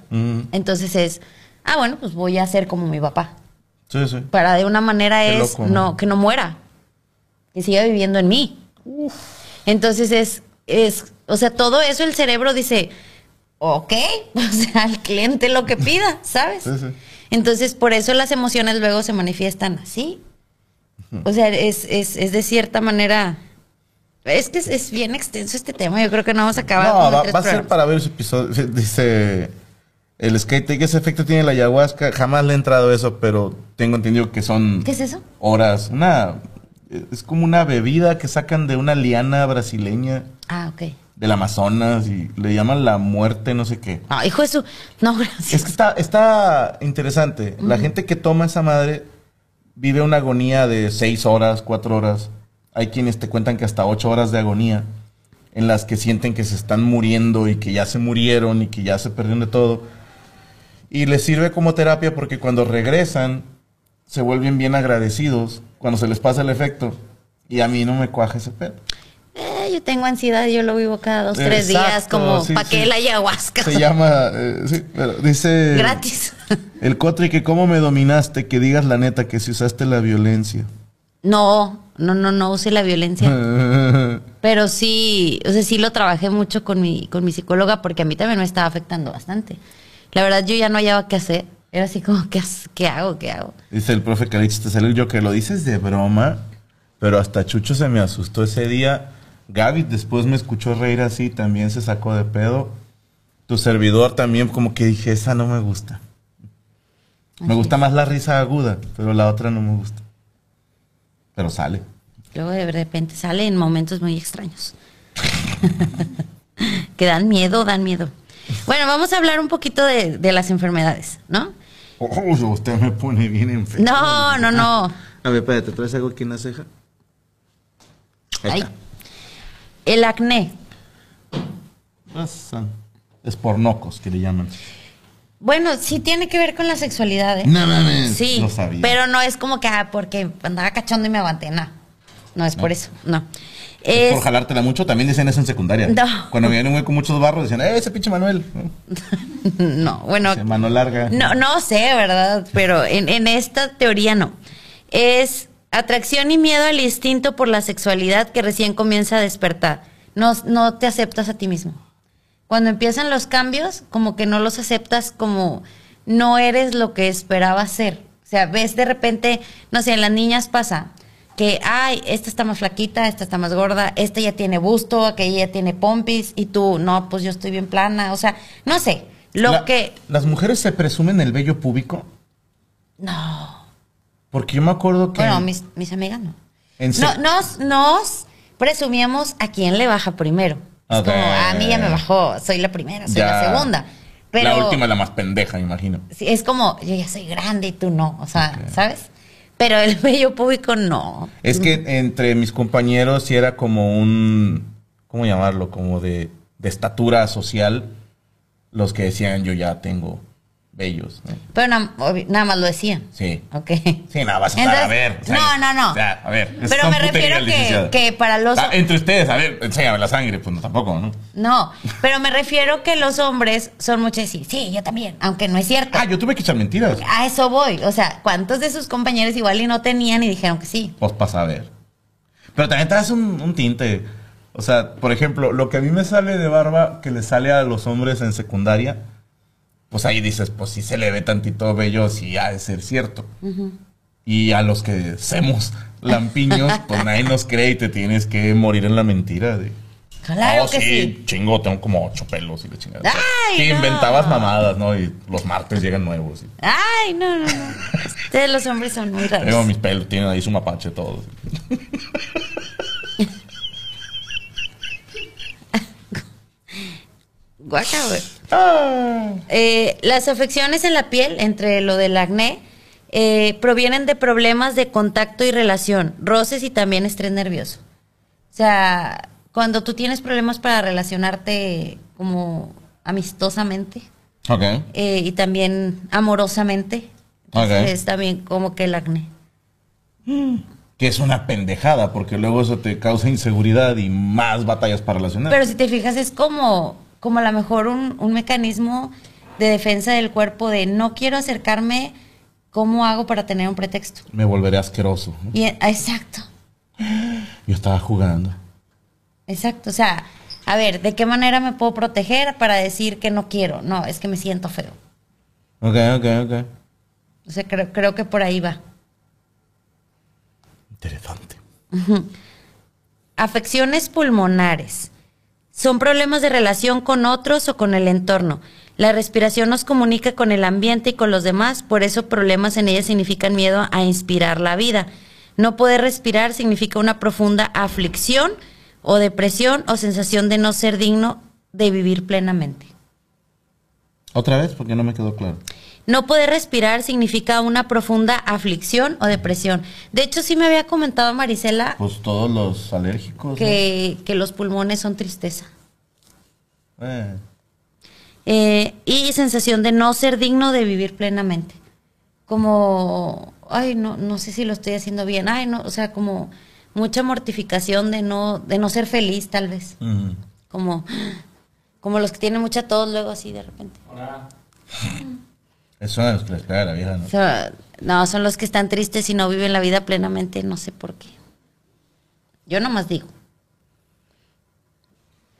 Entonces es, ah, bueno, pues voy a ser como mi papá. sí, sí. Para de una manera Qué es loco, ¿no? no, que no muera, que siga viviendo en mí. Entonces es, es, o sea, todo eso el cerebro dice, ok, [LAUGHS] o sea, al cliente lo que pida, [LAUGHS] ¿sabes? Sí, sí. Entonces, por eso las emociones luego se manifiestan así. O sea, es, es, es de cierta manera. Es que es, es bien extenso este tema. Yo creo que no vamos a acabar. No, va, a ser para ver ese episodio. Dice el skate, ¿qué ese efecto tiene la ayahuasca? Jamás le he entrado eso, pero tengo entendido que son ¿Qué es eso? horas. Una es como una bebida que sacan de una liana brasileña. Ah, ok. del Amazonas y le llaman la muerte, no sé qué. No, hijo de su. No, gracias. Es que está, está interesante. La gente que toma esa madre vive una agonía de seis horas, cuatro horas. Hay quienes te cuentan que hasta ocho horas de agonía, en las que sienten que se están muriendo y que ya se murieron y que ya se perdieron de todo. Y les sirve como terapia porque cuando regresan se vuelven bien agradecidos cuando se les pasa el efecto. Y a mí no me cuaja ese pedo. Eh, yo tengo ansiedad, yo lo vivo cada dos, tres días, como sí, ¿para sí. qué la ayahuasca? Se llama, eh, sí, pero dice... Gratis. El Cotri que cómo me dominaste, que digas la neta, que si usaste la violencia. No, no, no, no use la violencia. [LAUGHS] Pero sí, o sea, sí lo trabajé mucho con mi, con mi psicóloga porque a mí también me estaba afectando bastante. La verdad, yo ya no hallaba qué hacer. Era así como, ¿qué, qué hago? ¿Qué hago? Dice el profe Calix, te salió el yo que lo dices de broma, pero hasta Chucho se me asustó ese día. Gaby después me escuchó reír así, también se sacó de pedo. Tu servidor también, como que dije, esa no me gusta. Me Así gusta más la risa aguda, pero la otra no me gusta. Pero sale. Luego de repente sale en momentos muy extraños. [LAUGHS] que dan miedo, dan miedo. Bueno, vamos a hablar un poquito de, de las enfermedades, ¿no? Uy, usted me pone bien enfermo. No, no, no. A ver, espérate, ¿traes algo aquí en la ceja? Ahí Ay. El acné. Ah, Es por nocos que le llaman. Bueno, sí tiene que ver con la sexualidad, ¿eh? No mames. Sí, Lo sabía. pero no es como que, ah, porque andaba cachondo y me aguanté, no. No es por eso, no. Es por jalártela mucho, también decían eso en secundaria. No. Cuando veían un güey con muchos barros, decían, ¡eh, ese pinche Manuel! ¿no? [LAUGHS] no, bueno, Ese mano larga. no, no sé, ¿verdad? Pero en, en esta teoría no. Es atracción y miedo al instinto por la sexualidad que recién comienza a despertar. No, no te aceptas a ti mismo. Cuando empiezan los cambios, como que no los aceptas como no eres lo que esperabas ser. O sea, ves de repente, no sé, en las niñas pasa que, ay, esta está más flaquita, esta está más gorda, esta ya tiene busto, aquella ya tiene pompis, y tú, no, pues yo estoy bien plana. O sea, no sé, lo La- que... ¿Las mujeres se presumen el vello púbico? No. Porque yo me acuerdo que... Bueno, mis, mis amigas no. En No, nos, nos presumíamos a quién le baja primero. Es como, a mí ya me bajó, soy la primera, soy la segunda. Pero La última es la más pendeja, me imagino. sí, es como, yo ya soy grande y tú no, o sea, ¿sabes? Pero el [LAUGHS] bello público no. Es que entre mis compañeros sí era como un... ¿Cómo llamarlo? Como de, de estatura social. Los que decían, yo ya tengo vellos. ¿no? Pero na- nada más lo decían. Sí. Ok. Sí, nada, vas a estar, a ver. o sea, no, no, no. O sea, a ver. Pero me refiero que, que para los... Ah, entre ustedes, a ver, enséñame la sangre, pues no, tampoco, ¿no? No, pero me refiero que los hombres son mucho de decir, sí, yo también, aunque no es cierto. Ah, yo tuve que echar mentiras. A eso voy. O sea, ¿cuántos de sus compañeros igual y no tenían y dijeron que sí? Pues para saber. Pero también te das un, un tinte. O sea, por ejemplo, lo que a mí me sale de barba que le sale a los hombres en secundaria, pues ahí dices, pues si se le ve tantito bello, sí ha de ser cierto. Y a los que hacemos lampiños, [LAUGHS] pues nadie nos cree y te tienes que morir en la mentira de... Claro "No, que sí. chingo, tengo como ocho pelos y la chingada. Ay, no. inventabas mamadas, ¿no? Y los martes llegan nuevos. y- Ay, no, no, no. Ustedes los hombres son muy Tengo raros. mis pelos, tienen ahí su mapache todos. [LAUGHS] Guaca, güey. Eh, las afecciones en la piel, entre lo del acné, eh, provienen de problemas de contacto y relación, roces y también estrés nervioso. O sea, cuando tú tienes problemas para relacionarte como amistosamente eh, y también amorosamente, entonces Ok. es también como que el acné. Que es una pendejada, porque luego eso te causa inseguridad y más batallas para relacionar. Pero si te fijas, es como, como a lo mejor un, un mecanismo de defensa del cuerpo de no quiero acercarme, ¿cómo hago para tener un pretexto? Me volveré asqueroso. Y, exacto, Yo estaba jugando. exacto. O sea, a ver, ¿de qué manera me puedo proteger para decir que no quiero? No, es que me siento feo. Ok, ok, ok. O sea, creo, creo que por ahí va. Interesante. Afecciones pulmonares. Son problemas de relación con otros o con el entorno. La respiración nos comunica con el ambiente y con los demás, por eso problemas en ella significan miedo a inspirar la vida. No poder respirar significa una profunda aflicción o depresión o sensación de no ser digno de vivir plenamente. Otra vez, porque no me quedó claro. No poder respirar significa una profunda aflicción o depresión. De hecho, sí me había comentado Marisela Pues todos los alérgicos. ¿no? que, que los pulmones son tristeza. Eh, Eh, y sensación de no ser digno de vivir plenamente. Como, ay, no, no sé si lo estoy haciendo bien. Ay, no, o sea, como mucha mortificación de no, de no ser feliz, tal vez. Como, como los que tienen mucha tos luego así de repente. [LAUGHS] Ahora, Eso es que les caga a la vieja, ¿no? No, son los que están tristes y no viven la vida plenamente, no sé por qué. Yo nomás digo.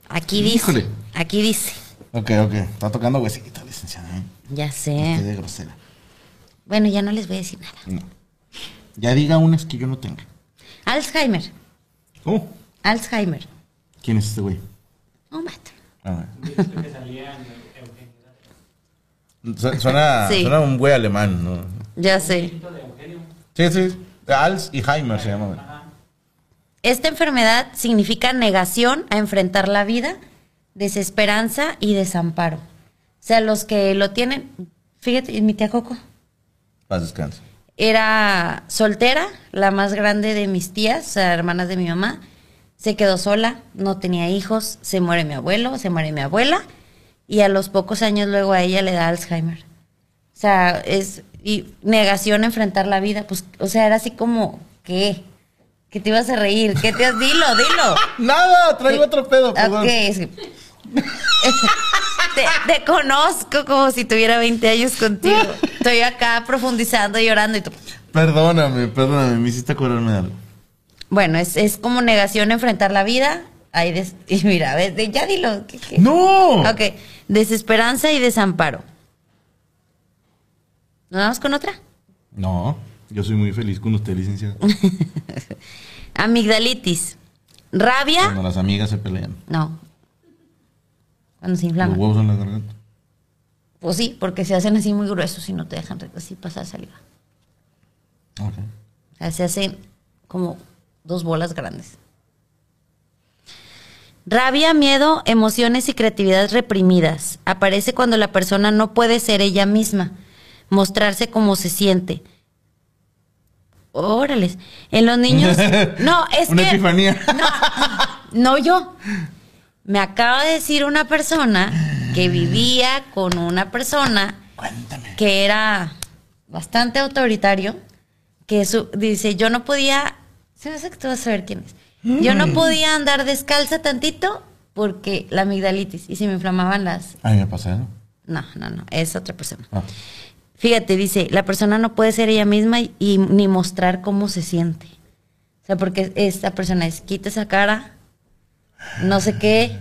Aquí dice. Híjole. Aquí dice. Ok, ok. Está tocando huesito, licenciada. ¿eh? Ya Qué sé. de grosera. Bueno, ya no les voy a decir nada. No. Ya diga unas que yo no tenga. Alzheimer. Oh, Alzheimer. ¿quién es este güey? Oh, mato. A ver. dice que salía en Eugenio. Su- Suena, Sí. suena un güey alemán, ¿no? Ya sé. Sí, sí. Als y Heimer se llama. güey. Ajá. Esta enfermedad significa negación a enfrentar la vida, desesperanza y desamparo. O sea, los que lo tienen, fíjate, mi tía Coco Paz descanse. era soltera, la más grande de mis tías, o sea, hermanas de mi mamá. Se quedó sola, no tenía hijos, se muere mi abuelo, se muere mi abuela y a los pocos años luego a ella le da Alzheimer. O sea, es y negación a enfrentar la vida, pues, o sea, era así como, ¿qué? ¿Qué te ibas a reír? ¿Qué te has? Dilo, dilo. [LAUGHS] Nada, traigo otro pedo, perdón. Ok, es que- [LAUGHS] te, te conozco como si tuviera 20 años contigo. Estoy acá profundizando y llorando y tú. Perdóname, perdóname, me hiciste acordarme de algo. Bueno, es, es como negación a enfrentar la vida. Ahí des- [LAUGHS] y mira, ya dilo. ¿qué- qué? ¡No! Ok, desesperanza y desamparo. ¿Nos vamos con otra? No, yo soy muy feliz con usted, licenciado. [LAUGHS] Amigdalitis. Rabia. Cuando las amigas se pelean. No. Cuando se Los inflama. huevos en la garganta. Pues sí, porque se hacen así muy gruesos y no te dejan así pasar saliva. Ok. O sea, se hacen como dos bolas grandes. Rabia, miedo, emociones y creatividad reprimidas. Aparece cuando la persona no puede ser ella misma, mostrarse como se siente. Órales. En los niños. [LAUGHS] No, es Una que. epifanía. [LAUGHS] No yo. Me acaba de decir una persona que vivía con una persona Cuéntame. que era bastante autoritario, que su- dice, yo no podía, se me hace que tú vas a saber quién es, yo no podía andar descalza tantito porque la amigdalitis y se me inflamaban las... Ay, me pasa eso. No, no, no, es otra persona. Ah. Fíjate, dice, la persona no puede ser ella misma y, y ni mostrar cómo se siente. O sea, porque esta persona es, quita esa cara, no sé qué,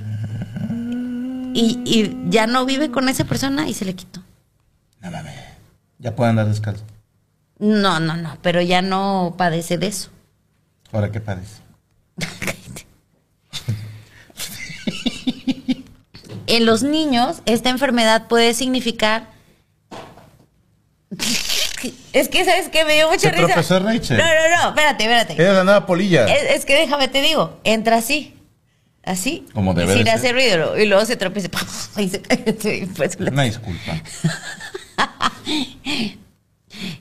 y, y ya no vive con esa persona y se le quitó. No mames. Ya puede andar descalzo. No, no, no, pero ya no padece de eso. Ahora, ¿qué padece? En los niños, esta enfermedad puede significar. Es que, ¿sabes qué? Me dio mucha risa. tropezó Rachel. No, no, no, espérate, espérate. Es la nueva polilla. Es, es que déjame te digo, entra así. Así. Como debe sin de hacer ruido. Y luego se tropieza. [LAUGHS] Y se pues, Una disculpa. [LAUGHS]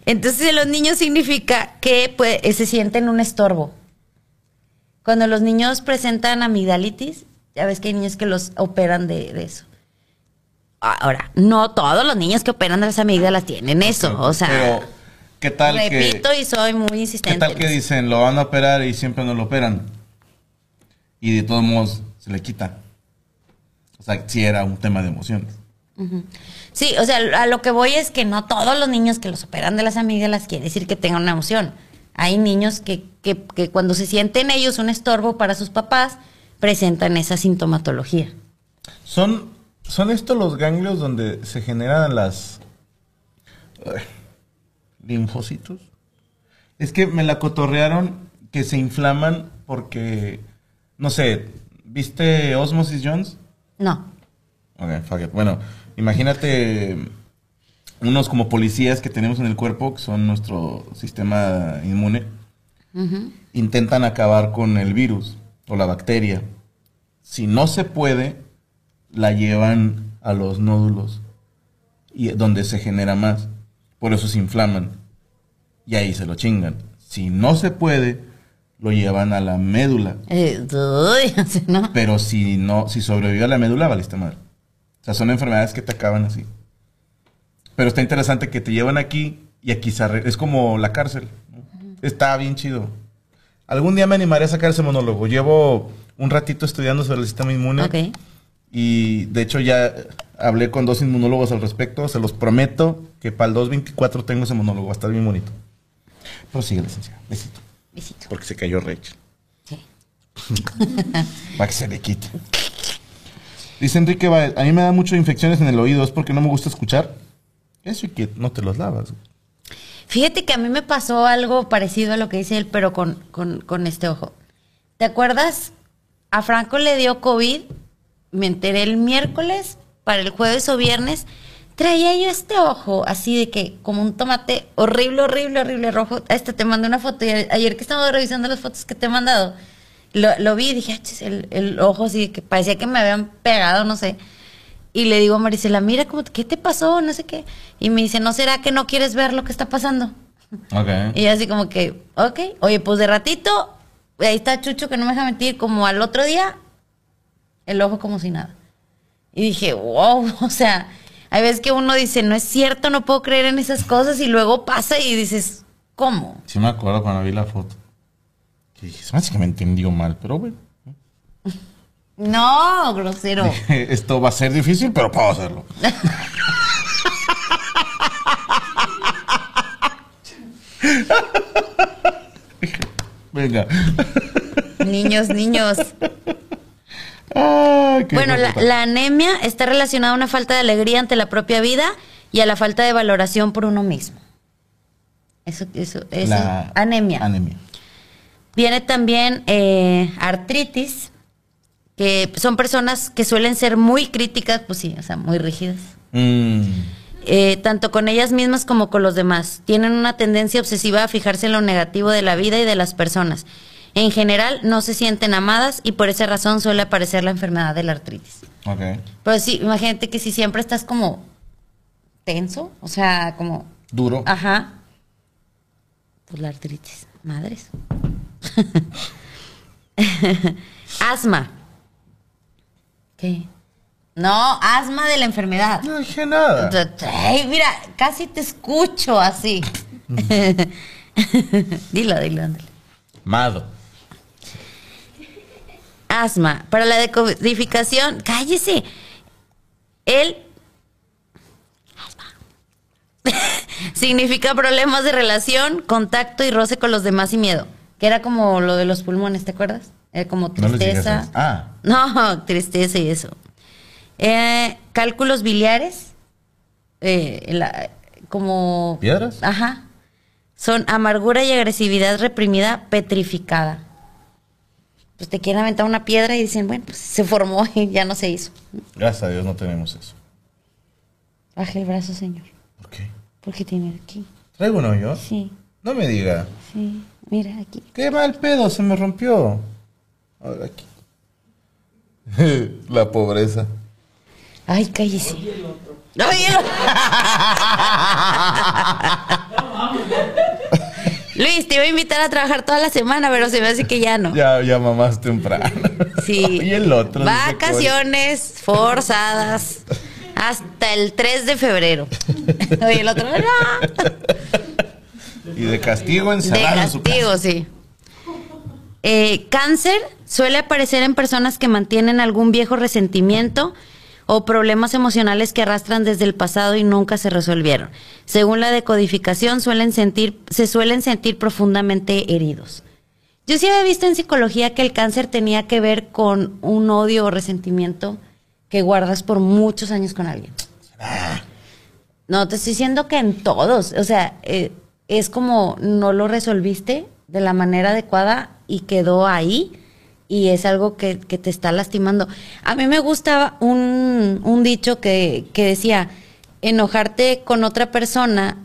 Entonces, en los niños significa que pues, se sienten un estorbo. Cuando los niños presentan amigdalitis, ya ves que hay niños que los operan de, de eso. Ahora, no todos los niños que operan de las amígdalas tienen eso. O sea, Pero, ¿qué tal repito que... y soy muy ¿Qué insistente. tal que dicen, lo van a operar y siempre no lo operan? Y de todos modos se le quita. O sea, sí era un tema de emociones. Sí, o sea, a lo que voy es que no todos los niños que los operan de las amígdalas quiere decir que tengan una emoción. Hay niños que, que, que cuando se sienten ellos un estorbo para sus papás, presentan esa sintomatología. ¿Son, ¿Son estos los ganglios donde se generan las... linfocitos? Es que me la cotorrearon que se inflaman porque, no sé, ¿viste Osmosis Jones? No. Ok, fuck it. Bueno, imagínate unos como policías que tenemos en el cuerpo, que son nuestro sistema inmune, intentan acabar con el virus. o la bacteria. Si no se puede, la llevan a los nódulos y donde se genera más. Por eso se inflaman y ahí se lo chingan. Si no se puede, lo llevan a la médula. Eh, uy, [LAUGHS] así, ¿no? Pero si no, si sobrevive a la médula, valiste madre. O sea, son enfermedades que te acaban así. Pero está interesante que te llevan aquí y aquí se es como la cárcel. ¿no? Está bien chido. Algún día me animaré a sacar ese monólogo. Llevo un ratito estudiando sobre el sistema inmune. Ok. Y de hecho ya hablé con dos inmunólogos al respecto. Se los prometo que para el 224 tengo ese monólogo. Va a estar bien bonito. Prosigue, licenciada. Besito. Besito. Porque se cayó Rachel. Sí. [LAUGHS] Para que se le quite. Dice Enrique Baez, a mí me da mucho infecciones en el oído. ¿Es porque no me gusta escuchar? Eso y que no te los lavas. Fíjate que a mí me pasó algo parecido a lo que dice él, pero con, con, con este ojo. ¿Te acuerdas? A Franco le dio COVID, me enteré el miércoles, para el jueves o viernes, traía yo este ojo así de que como un tomate horrible, horrible, horrible rojo. Este te mandé una foto y ayer que estaba revisando las fotos que te he mandado, lo, lo vi y dije, "Ah, el, el ojo así que parecía que me habían pegado, no sé. Y le digo a Marisela, mira, cómo, ¿qué te pasó? No sé qué. Y me dice, ¿no será que no quieres ver lo que está pasando? Ok. [LAUGHS] Y así como que, ok, oye, pues de ratito, ahí está Chucho que no me deja mentir, como al otro día, el ojo como si nada. Y dije, wow, [LAUGHS] o sea, hay veces que uno dice, no es cierto, no puedo creer en esas cosas, y luego pasa y dices, ¿cómo? Sí me acuerdo cuando vi la foto. Que dije, se me entendió mal, pero bueno. No, grosero. [LAUGHS] Esto va a ser difícil, pero puedo hacerlo. [LAUGHS] Venga. niños, niños. Bueno, la anemia está relacionada a una falta de alegría ante la propia vida y a la falta de valoración por uno mismo. Eso, eso, eso. La- anemia. Anemia. Viene también eh, artritis, que son personas que suelen ser muy críticas, pues sí, o sea, muy rígidas. Mm. Eh, tanto con ellas mismas como con los demás. Tienen una tendencia obsesiva a fijarse en lo negativo de la vida y de las personas. En general, no se sienten amadas y por esa razón suele aparecer la enfermedad de la artritis. Ok. Pero sí, imagínate que si siempre estás como tenso, o sea, como, Duro. ajá, pues la artritis, madres. [LAUGHS] asma. ¿Qué? No, asma de la enfermedad. No dije nada. Ay, mira, casi te escucho así. [LAUGHS] dilo, dilo, ándale. Mado. Asma. Para la decodificación, cállese. El asma. [LAUGHS] significa problemas de relación, contacto y roce con los demás y miedo. Que era como lo de los pulmones, ¿te acuerdas? Era como tristeza. Ah. No, [LAUGHS] tristeza y eso. Eh, cálculos biliares. eh, la- como. ¿Piedras? Ajá. Son amargura y agresividad reprimida petrificada. Pues te quieren aventar una piedra y dicen, bueno, pues se formó [LAUGHS] y ya no se hizo. Gracias a Dios no tenemos eso. Baje el brazo, señor. ¿Por qué? Porque tiene aquí. ¿Traigo uno yo? Sí, No me diga. sí. Mira aquí. Qué mal pedo, se me rompió. Ahora aquí. [LAUGHS] La pobreza. Ay, cállese. El- [LAUGHS] Luis, te iba a invitar a trabajar toda la semana, pero se me hace que ya no. Ya, ya mamás temprano. Sí. [LAUGHS] y el otro. Vacaciones forzadas hasta el 3 de febrero. Oye, el otro, no. Cori. Y de castigo De encerrado en su castigo, casa. sí. Eh, cáncer suele aparecer en personas que mantienen algún viejo resentimiento o problemas emocionales que arrastran desde el pasado y nunca se resolvieron. Según la decodificación, suelen sentir, se suelen sentir profundamente heridos. Yo sí había visto en psicología que el cáncer tenía que ver con un odio o resentimiento que guardas por muchos años con alguien. No, te estoy diciendo que en todos. O sea, eh, es como no lo resolviste de la manera adecuada y quedó ahí y es algo que, que te está lastimando. A mí me gustaba un, un dicho que, que decía, enojarte con otra persona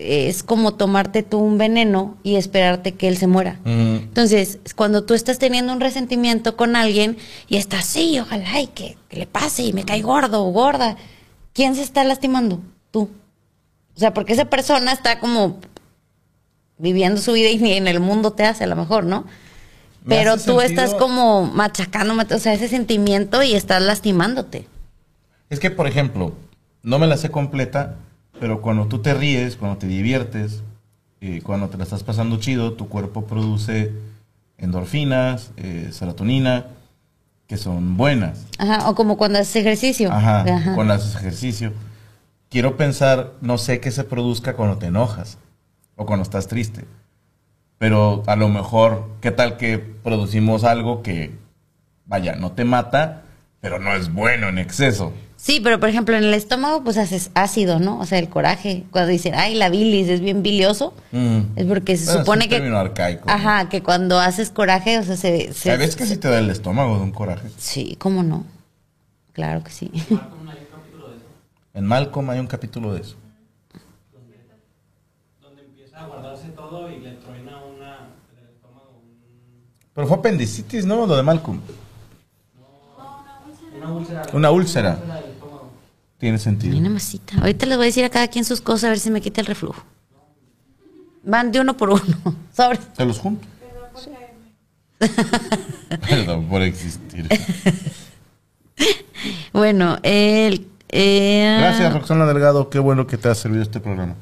es como tomarte tú un veneno y esperarte que él se muera. Mm. Entonces, cuando tú estás teniendo un resentimiento con alguien y estás, sí, ojalá y que, que le pase y me cae gordo o gorda, ¿quién se está lastimando? Tú. O sea, porque esa persona está como viviendo su vida y ni en el mundo te hace a lo mejor, ¿no? Pero tú sentido- estás como machacando, o sea, ese sentimiento y estás lastimándote. Es que, por ejemplo, no me la sé completa, pero cuando tú te ríes, cuando te diviertes, eh, cuando te la estás pasando chido, tu cuerpo produce endorfinas, eh, serotonina, que son buenas. Ajá, o como cuando haces ejercicio. Ajá, Ajá. cuando haces ejercicio. Quiero pensar, no sé qué se produzca cuando te enojas o cuando estás triste. Pero a lo mejor, ¿qué tal que producimos algo que, vaya, no te mata, pero no es bueno en exceso? Sí, pero por ejemplo en el estómago pues haces ácido, ¿no? O sea, el coraje. Cuando dicen, ay, la bilis es bien bilioso, Mm. es porque se Bueno, es supone un que... término arcaico, ¿no? Ajá, que cuando haces coraje, o sea, se... se- ¿Sabes que sí te da el estómago de un coraje? Sí, ¿cómo no? Claro que sí. Malcolm hay un capítulo de eso, En Malcolm hay un capítulo de eso. donde empieza a guardarse todo y le truena una del estómago un- Pero fue apendicitis, ¿no? Lo de Malcolm. una úlcera. Una úlcera. Tiene sentido. Mira, masita. Ahorita les voy a decir a cada quien sus cosas a ver si me quita el reflujo. Van de uno por uno. [LAUGHS] Sobre. Se los junto. Perdón por existir. [LAUGHS] Bueno, el... eh, Gracias, Roxana Delgado. Qué bueno que te ha servido este programa.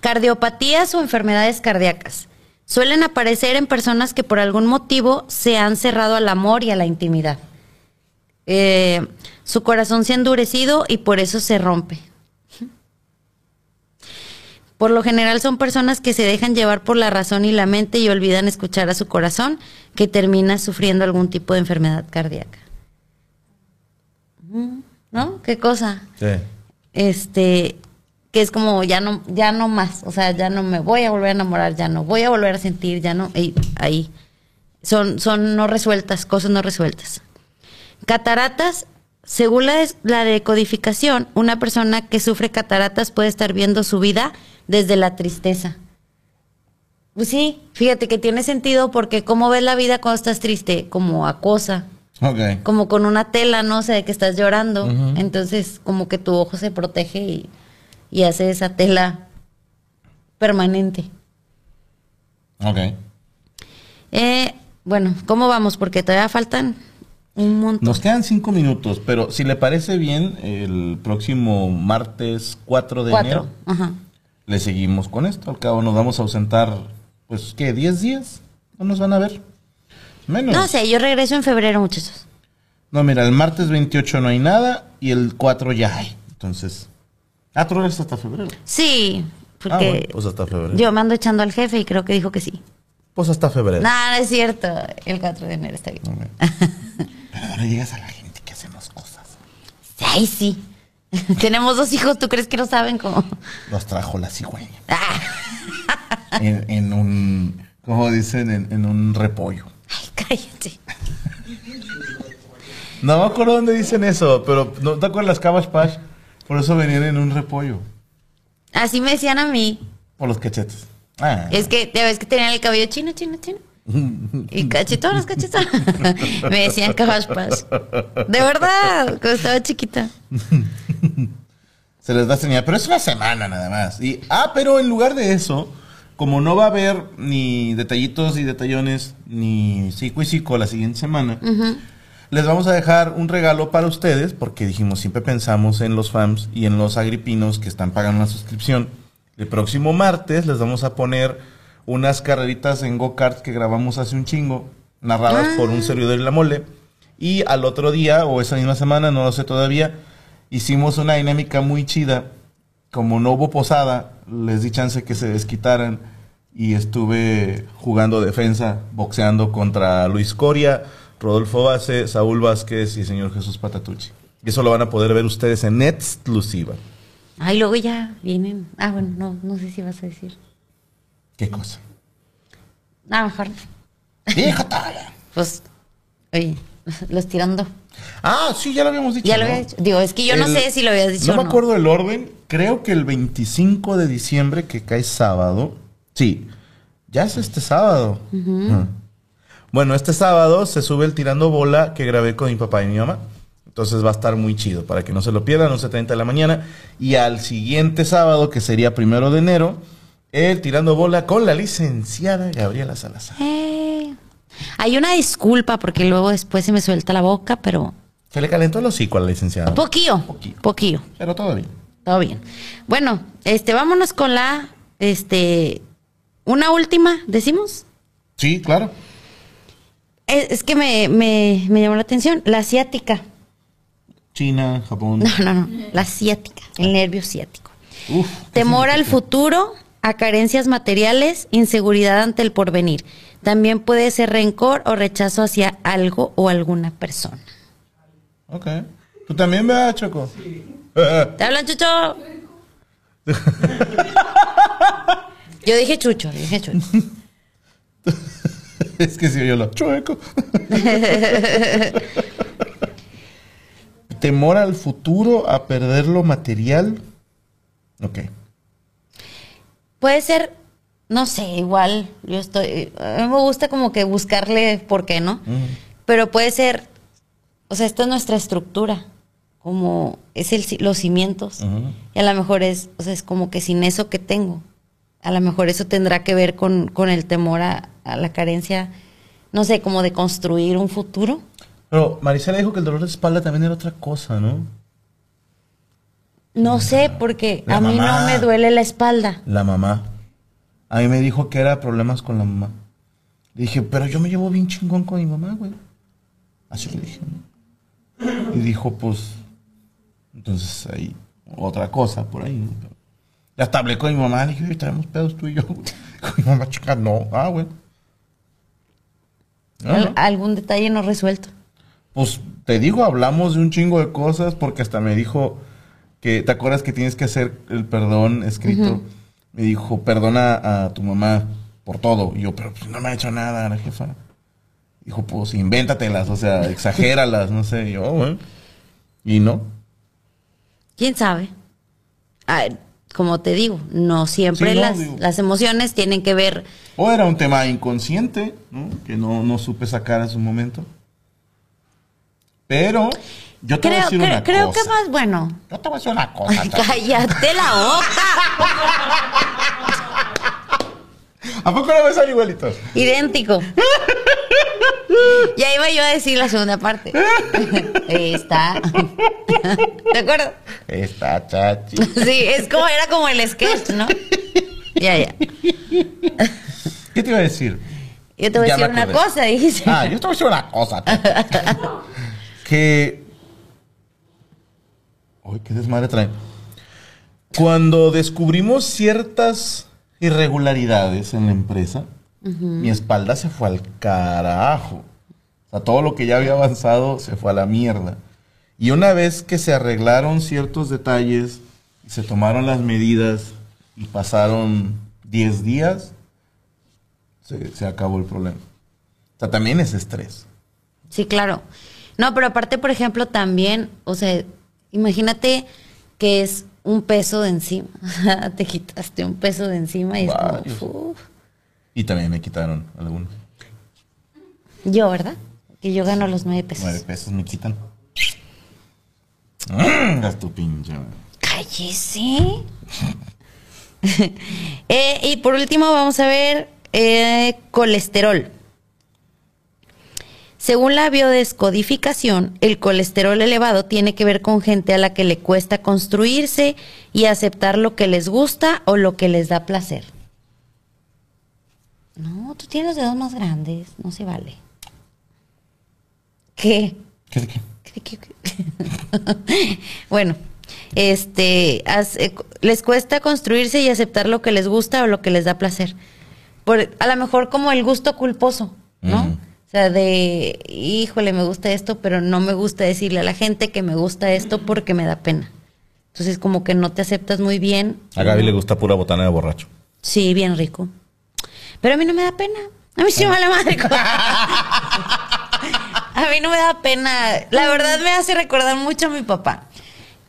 Cardiopatías o enfermedades cardíacas. Suelen aparecer en personas que por algún motivo se han cerrado al amor y a la intimidad. Eh, su corazón se ha endurecido y por eso se rompe. Por lo general son personas que se dejan llevar por la razón y la mente y olvidan escuchar a su corazón, que termina sufriendo algún tipo de enfermedad cardíaca. ¿No? ¿Qué cosa? Sí. este que es como ya no ya no más o sea ya no me voy a volver a enamorar ya no voy a volver a sentir ya no y ahí. Son son no resueltas cosas no resueltas. Cataratas según la, la decodificación una persona que sufre cataratas puede estar viendo su vida desde la tristeza. Pues sí fíjate que tiene sentido porque cómo ves la vida cuando estás triste como acosa. Ok. como con una tela, no sé, de que estás llorando. Entonces, como que tu ojo se protege y, y hace esa tela permanente. Ok. Eh, bueno, ¿cómo vamos? Porque todavía faltan un montón. Nos quedan cinco minutos, pero si le parece bien, el próximo martes 4 de Cuatro. enero Ajá. le seguimos con esto. Al cabo nos vamos a ausentar, pues, ¿qué? ¿10 días? No nos van a ver. Menos. No sé, yo regreso en febrero, muchachos. No, mira, el martes 28 no hay nada y el 4 ya hay. Entonces. Ah, tú regresas hasta febrero. Sí, porque Ah, bueno, pues hasta febrero. yo me ando echando al jefe y creo que dijo que sí. Pues hasta febrero. No, no es cierto. El 4 de enero está bien. [LAUGHS] Pero no le digas a la gente que hacemos cosas. Ay, sí. [LAUGHS] Tenemos dos hijos, ¿tú crees que no saben cómo? Los trajo la cigüeña. Ah, [LAUGHS] En, en un. ¿Cómo dicen? En, en un repollo. ay, cállate. No me acuerdo dónde dicen eso, pero ¿no te acuerdas las Cabash Pash? Por eso venían en un repollo. Así me decían a mí. Por los cachetes. Ah. Es que ya ves que tenían el cabello chino, chino, chino. Y cachetonas, [LAUGHS] cachetonas. [LAUGHS] Me decían cabaspas. De verdad, cuando estaba chiquita. Se les da señal, pero es una semana nada más. Y, ah, pero en lugar de eso, como no va a haber ni detallitos y detallones, ni psico y psico la siguiente semana, les vamos a dejar un regalo para ustedes, porque dijimos, siempre pensamos en los fans y en los agripinos que están pagando una suscripción. El próximo martes les vamos a poner unas carreritas en go-kart que grabamos hace un chingo, narradas por un servidor de la mole. Y al otro día, o esa misma semana, no lo sé todavía, hicimos una dinámica muy chida. Como no hubo posada, les di chance que se desquitaran y estuve jugando defensa, boxeando contra Luis Coria, Rodolfo Base, Saúl Vázquez y señor Jesús Patatucci. Y eso lo van a poder ver ustedes en exclusiva. Ay, luego ya vienen. Ah, bueno, no, no sé si vas a decir. ¿Qué cosa? Ah, mejor. ¡Déjate! [LAUGHS] Pues, oye, los tirando. Ah, sí, ya lo habíamos dicho. Ya lo ¿no? había dicho. Digo, es que yo no sé si lo habías dicho No o me acuerdo el orden, creo que el 25 de diciembre, que cae sábado. Sí, ya es este sábado. Ajá. Bueno, este sábado se sube el tirando bola que grabé con mi papá y mi mamá. Entonces va a estar muy chido para que no se lo pierdan, 11.30 de la mañana. Y al siguiente sábado, que sería primero de enero, el tirando bola con la licenciada Gabriela Salazar. Eh, Hay una disculpa porque luego después se me suelta la boca, pero Se le calentó el hocico a la licenciada. poquillo, Poquillo. poquillo. Pero todo bien. Todo bien. Bueno, este, vámonos con la, este, una última, decimos. Sí, claro. Es, es que me, me, me llamó la atención, la asiática. China, Japón. No, no, no, la asiática, el nervio ciático. Uf, ¿qué Temor al futuro, a carencias materiales, inseguridad ante el porvenir. También puede ser rencor o rechazo hacia algo o alguna persona. Ok. ¿Tú también veas, Choco? Sí. [LAUGHS] ¿Te hablan, Chucho? [LAUGHS] Yo dije Chucho, dije Chucho. [LAUGHS] [LAUGHS] es que si yo lo chueco. [LAUGHS] Temor al futuro, a perder lo material. Ok. Puede ser, no sé, igual, yo estoy, a mí me gusta como que buscarle por qué, ¿no? Pero puede ser, o sea, esta es nuestra estructura, como es el, los cimientos. Y a lo mejor es, o sea, es como que sin eso que tengo, a lo mejor eso tendrá que ver con, con el temor a, a la carencia, no sé, como de construir un futuro. Pero Marisela dijo que el dolor de espalda también era otra cosa, ¿no? No sé, porque a mí no me duele la espalda. La mamá. A mí me dijo que era problemas con la mamá. Le dije, pero yo me llevo bien chingón con mi mamá, güey. Así le dije. ¿no? Y dijo, pues, entonces ahí, otra cosa por ahí. ¿no? Hasta hablé con mi mamá, le dije, oye, tenemos pedos tú y yo. [LAUGHS] Con mi mamá, chica, no. Ah, güey. Ah, Al- no. algún detalle no resuelto. Pues te digo, hablamos de un chingo de cosas porque hasta me dijo que, ¿te acuerdas que tienes que hacer el perdón escrito? Me dijo, perdona a tu mamá por todo. Y yo, pero pues, no me ha hecho nada la jefa. Dijo, pues invéntatelas, o sea, [LAUGHS] exagéralas, no sé. Y yo, bueno. Y no. ¿Quién sabe? Ah, como te digo, no siempre Sí, no, las, digo. las emociones tienen que ver. O era un tema inconsciente, ¿no? Que no, no supe sacar en su momento. Pero yo te voy a Creo, decir creo, una creo cosa. que más bueno. Yo te voy a decir una cosa. [LAUGHS] Cállate la boca. [LAUGHS] ¿A poco no me salen igualitos? Idéntico. Ya iba yo a decir la segunda parte. [LAUGHS] Está. ¿De acuerdo? Está chachi. Sí, es como, era como el sketch, ¿no? Ya, ya. ¿Qué te iba a decir? Yo te voy Ya a decir una cosa, dijiste. Ah, yo te voy a decir una cosa. Que. Ay, qué desmadre traen. Cuando descubrimos ciertas irregularidades en la empresa, mi espalda se fue al carajo. O sea, todo lo que ya había avanzado se fue a la mierda. Y una vez que se arreglaron ciertos detalles, se tomaron las medidas y pasaron 10 días, se, se acabó el problema. O sea, también es estrés. Sí, claro. No, pero aparte, por ejemplo, también, o sea, imagínate que es un peso de encima. [LAUGHS] Te quitaste un peso de encima y es como, Varios. uf. Y también me quitaron algunos. Yo, ¿verdad? Que yo gano los nueve pesos. Nueve pesos me quitan. [LAUGHS] Gas tu pinche. Cállese. [LAUGHS] Eh, y por último vamos a ver eh, colesterol. Según la biodescodificación, el colesterol elevado tiene que ver con gente a la que le cuesta construirse y aceptar lo que les gusta o lo que les da placer. No, tú tienes los dedos más grandes, no se vale. ¿Qué? ¿Qué de qué? ¿Qué- qué- qué? [LAUGHS] bueno, este, as- eh, les cuesta construirse y aceptar lo que les gusta o lo que les da placer. Por, a lo mejor como el gusto culposo, ¿no? Ujú. O sea, de, híjole, me gusta esto, pero no me gusta decirle a la gente que me gusta esto porque me da pena. Entonces, como que no te aceptas muy bien. A Gaby le gusta pura botana de borracho. Sí, bien rico. Pero a mí no me da pena. A mí sí me vale madre. [LAUGHS] A mí no me da pena. La verdad me hace recordar mucho a mi papá.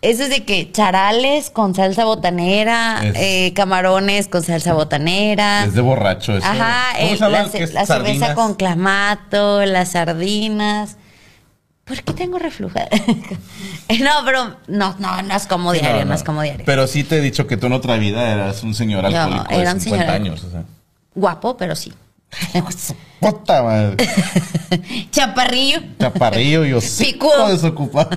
Eso es de que charales con salsa botanera, Es- eh, camarones con salsa botanera. Es de borracho eso. Ajá, ¿Cómo el- la, la cerveza sardinas? con clamato, las sardinas. ¿Por qué tengo reflujo? [LAUGHS] no, pero no, no, no es como Sí, diario, no, es como diario. Pero sí te he dicho que tú en otra vida eras un señor Yo alcohólico era de un 50 señor años. O sea. Guapo, pero sí. [LAUGHS] Puta madre. [LAUGHS] Chaparrillo. Chaparrillo y hocico Picudo. desocupado.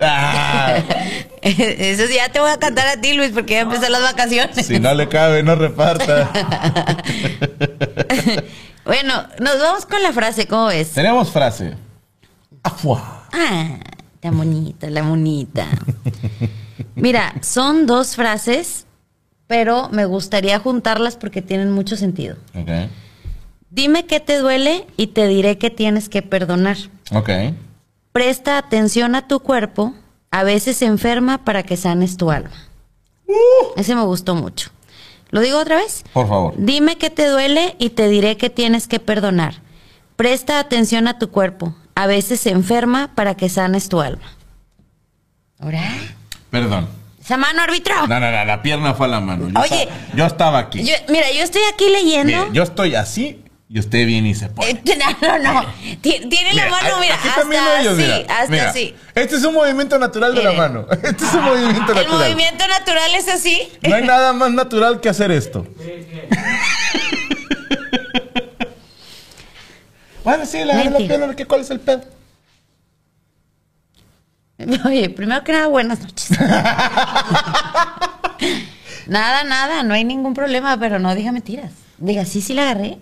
Ah, Eso sí, ya te voy a cantar a ti, Luis, porque ya empezaron las vacaciones. si no le cabe, no reparta. [LAUGHS] Bueno, nos vamos con la frase, ¿cómo ves? Tenemos frase. Afua. Ah, la monita, la monita. Mira, son dos frases, pero me gustaría juntarlas porque tienen mucho sentido. Ok. Dime qué te duele y te diré que tienes que perdonar. Ok. Presta atención a tu cuerpo, a veces enferma para que sanes tu alma. Ese me gustó mucho. ¿Lo digo otra vez? Por favor. Dime qué te duele y te diré que tienes que perdonar. Presta atención a tu cuerpo. A veces se enferma para que sanes tu alma. ¿Ahora? Perdón. ¿Esa mano, árbitro? No, no, no, la pierna fue a la mano. Yo, Oye. estaba, yo estaba aquí. Yo- mira, yo estoy aquí leyendo. Yo estoy así y usted viene y se pone. Eh, no, no, no. Ti- Tiene la mano, mira, aquí hasta ellos, así, mira. hasta Mira, así. Este es un movimiento natural de la mano. [LAUGHS] Este es un movimiento El natural. movimiento natural es así. No hay nada más natural que hacer esto. [LAUGHS] Bueno, sí, la, pierna, ¿qué- ¿cuál es el pedo? [LAUGHS] Oye, primero que nada, buenas noches. nada, nada, no hay ningún problema, pero no diga mentiras. Diga, sí, sí la agarré.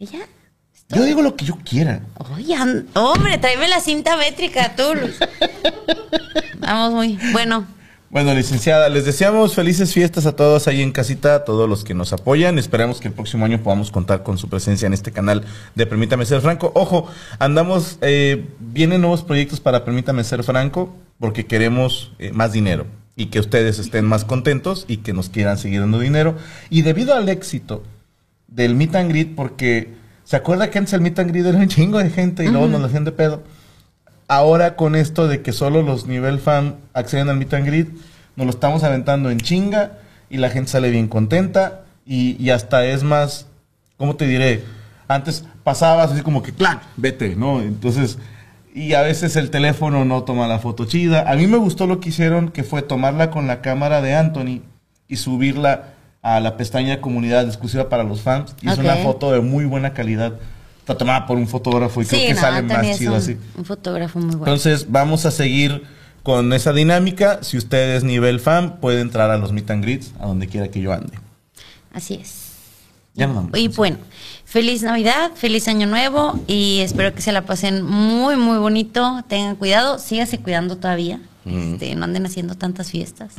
Ya. Yo digo lo que yo quiera. Oye, hombre, tráeme la cinta métrica, tú. [LAUGHS] Vamos muy. Bueno, Bueno, licenciada, les deseamos felices fiestas a todos ahí en casita, a todos los que nos apoyan. Esperamos que el próximo año podamos contar con su presencia en este canal de Permítame Ser Franco. Ojo, andamos, eh, vienen nuevos proyectos para Permítame Ser Franco porque queremos eh, más dinero y que ustedes estén más contentos y que nos quieran seguir dando dinero. Y debido al éxito del Meet and Greet, porque se acuerda que antes el Meet and Greet era un chingo de gente y luego nos lo hacían de pedo ahora con esto de que solo los nivel fan acceden al meet and greet, nos lo estamos aventando en chinga y la gente sale bien contenta y, y hasta es más, ¿cómo te diré? Antes pasabas así como que, ¡clac! Vete, ¿no? Entonces, y a veces el teléfono no toma la foto chida. A mí me gustó lo que hicieron, que fue tomarla con la cámara de Anthony y subirla a la pestaña de comunidad exclusiva para los fans. Y es una foto de muy buena calidad. Está tomada por un fotógrafo y creo que no, sale más chido un, así. un fotógrafo muy bueno. Entonces vamos a seguir con esa dinámica. Si usted es nivel fan, puede entrar a los meet and greets, a donde quiera que yo ande. Así es. Ya nos vamos. Y bueno, feliz Navidad, feliz Año Nuevo y espero que se la pasen muy, muy bonito. Tengan cuidado, síganse cuidando todavía. Este, no anden haciendo tantas fiestas.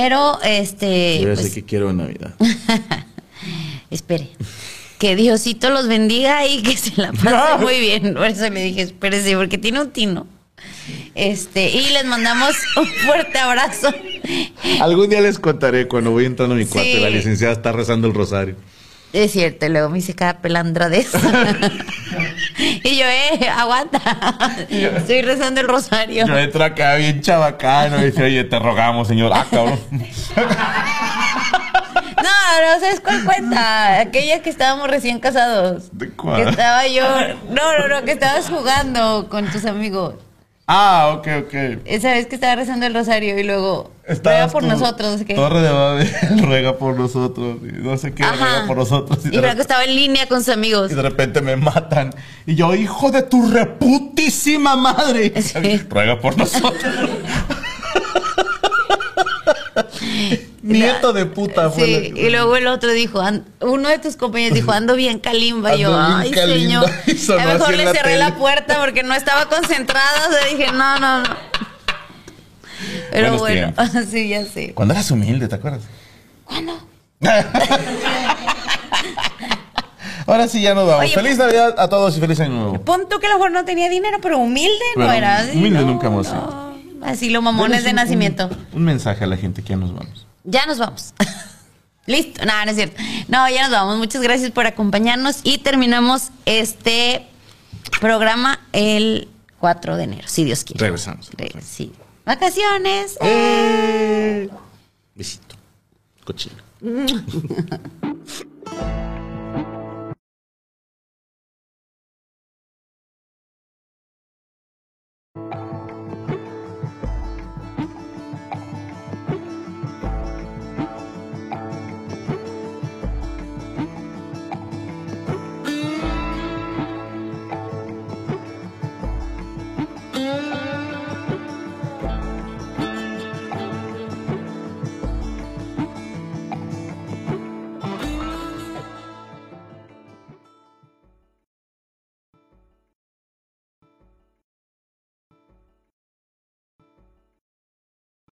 Pero, este, pues, que quiero en Navidad. [LAUGHS] espere. Que Diosito los bendiga y que se la pasen [LAUGHS] muy bien. Por eso le dije, espérese, porque tiene un tino. Este, y les mandamos un fuerte abrazo. Algún día les contaré cuando voy entrando a mi cuarto Sí. la licenciada está rezando el rosario. Es cierto, y luego me hice cada pelandra de eso. [LAUGHS] y yo, eh, aguanta. Estoy rezando el rosario. Yo entro acá bien chabacano y dice, oye, te rogamos, señor. Ah, cabrón. [LAUGHS] No, no, ¿sabes cuál cuenta? Aquella que estábamos recién casados. ¿De cuál? Que estaba yo. No, no, no, que estabas jugando con tus amigos. Ah, ok, ok. Esa vez que estaba rezando el rosario y luego. Estabas ruega por tú, nosotros. no sé qué. Torre de Babel [LAUGHS] ruega por nosotros. y no sé qué, Ajá. ruega por nosotros. Y de Franco estaba en línea con sus amigos. Y de repente me matan. Y yo, hijo de tu reputísima madre. [LAUGHS] Sí. Ruega por nosotros. [LAUGHS] Nieto de puta fue. Sí, la- y luego el otro dijo, uno de tus compañeros dijo, ando bien calimba. Y yo, ay, calimba". señor. [LAUGHS] A lo mejor le la cerré tele. la puerta porque no estaba concentrada. O sea, dije, no, no, no. Pero Buenos bueno, [LAUGHS] sí, ya sé. Cuando eras humilde, ¿te acuerdas? ¿Cuándo? [LAUGHS] Ahora sí ya nos vamos. Oye, feliz Navidad a todos y feliz año nuevo. Pon tú que a lo mejor no tenía dinero, pero humilde no era. así, humilde no, nunca hemos no. Así lo mamones de un- nacimiento. Un, un mensaje a la gente que ya nos vamos. Ya nos vamos. [LAUGHS] Listo, nada, no es cierto. No, ya nos vamos. Muchas gracias por acompañarnos y terminamos este programa el 4 de enero, si Dios quiere. Regresamos. Re- sí. Vacaciones. Eh. Besito. Cochino. [LAUGHS]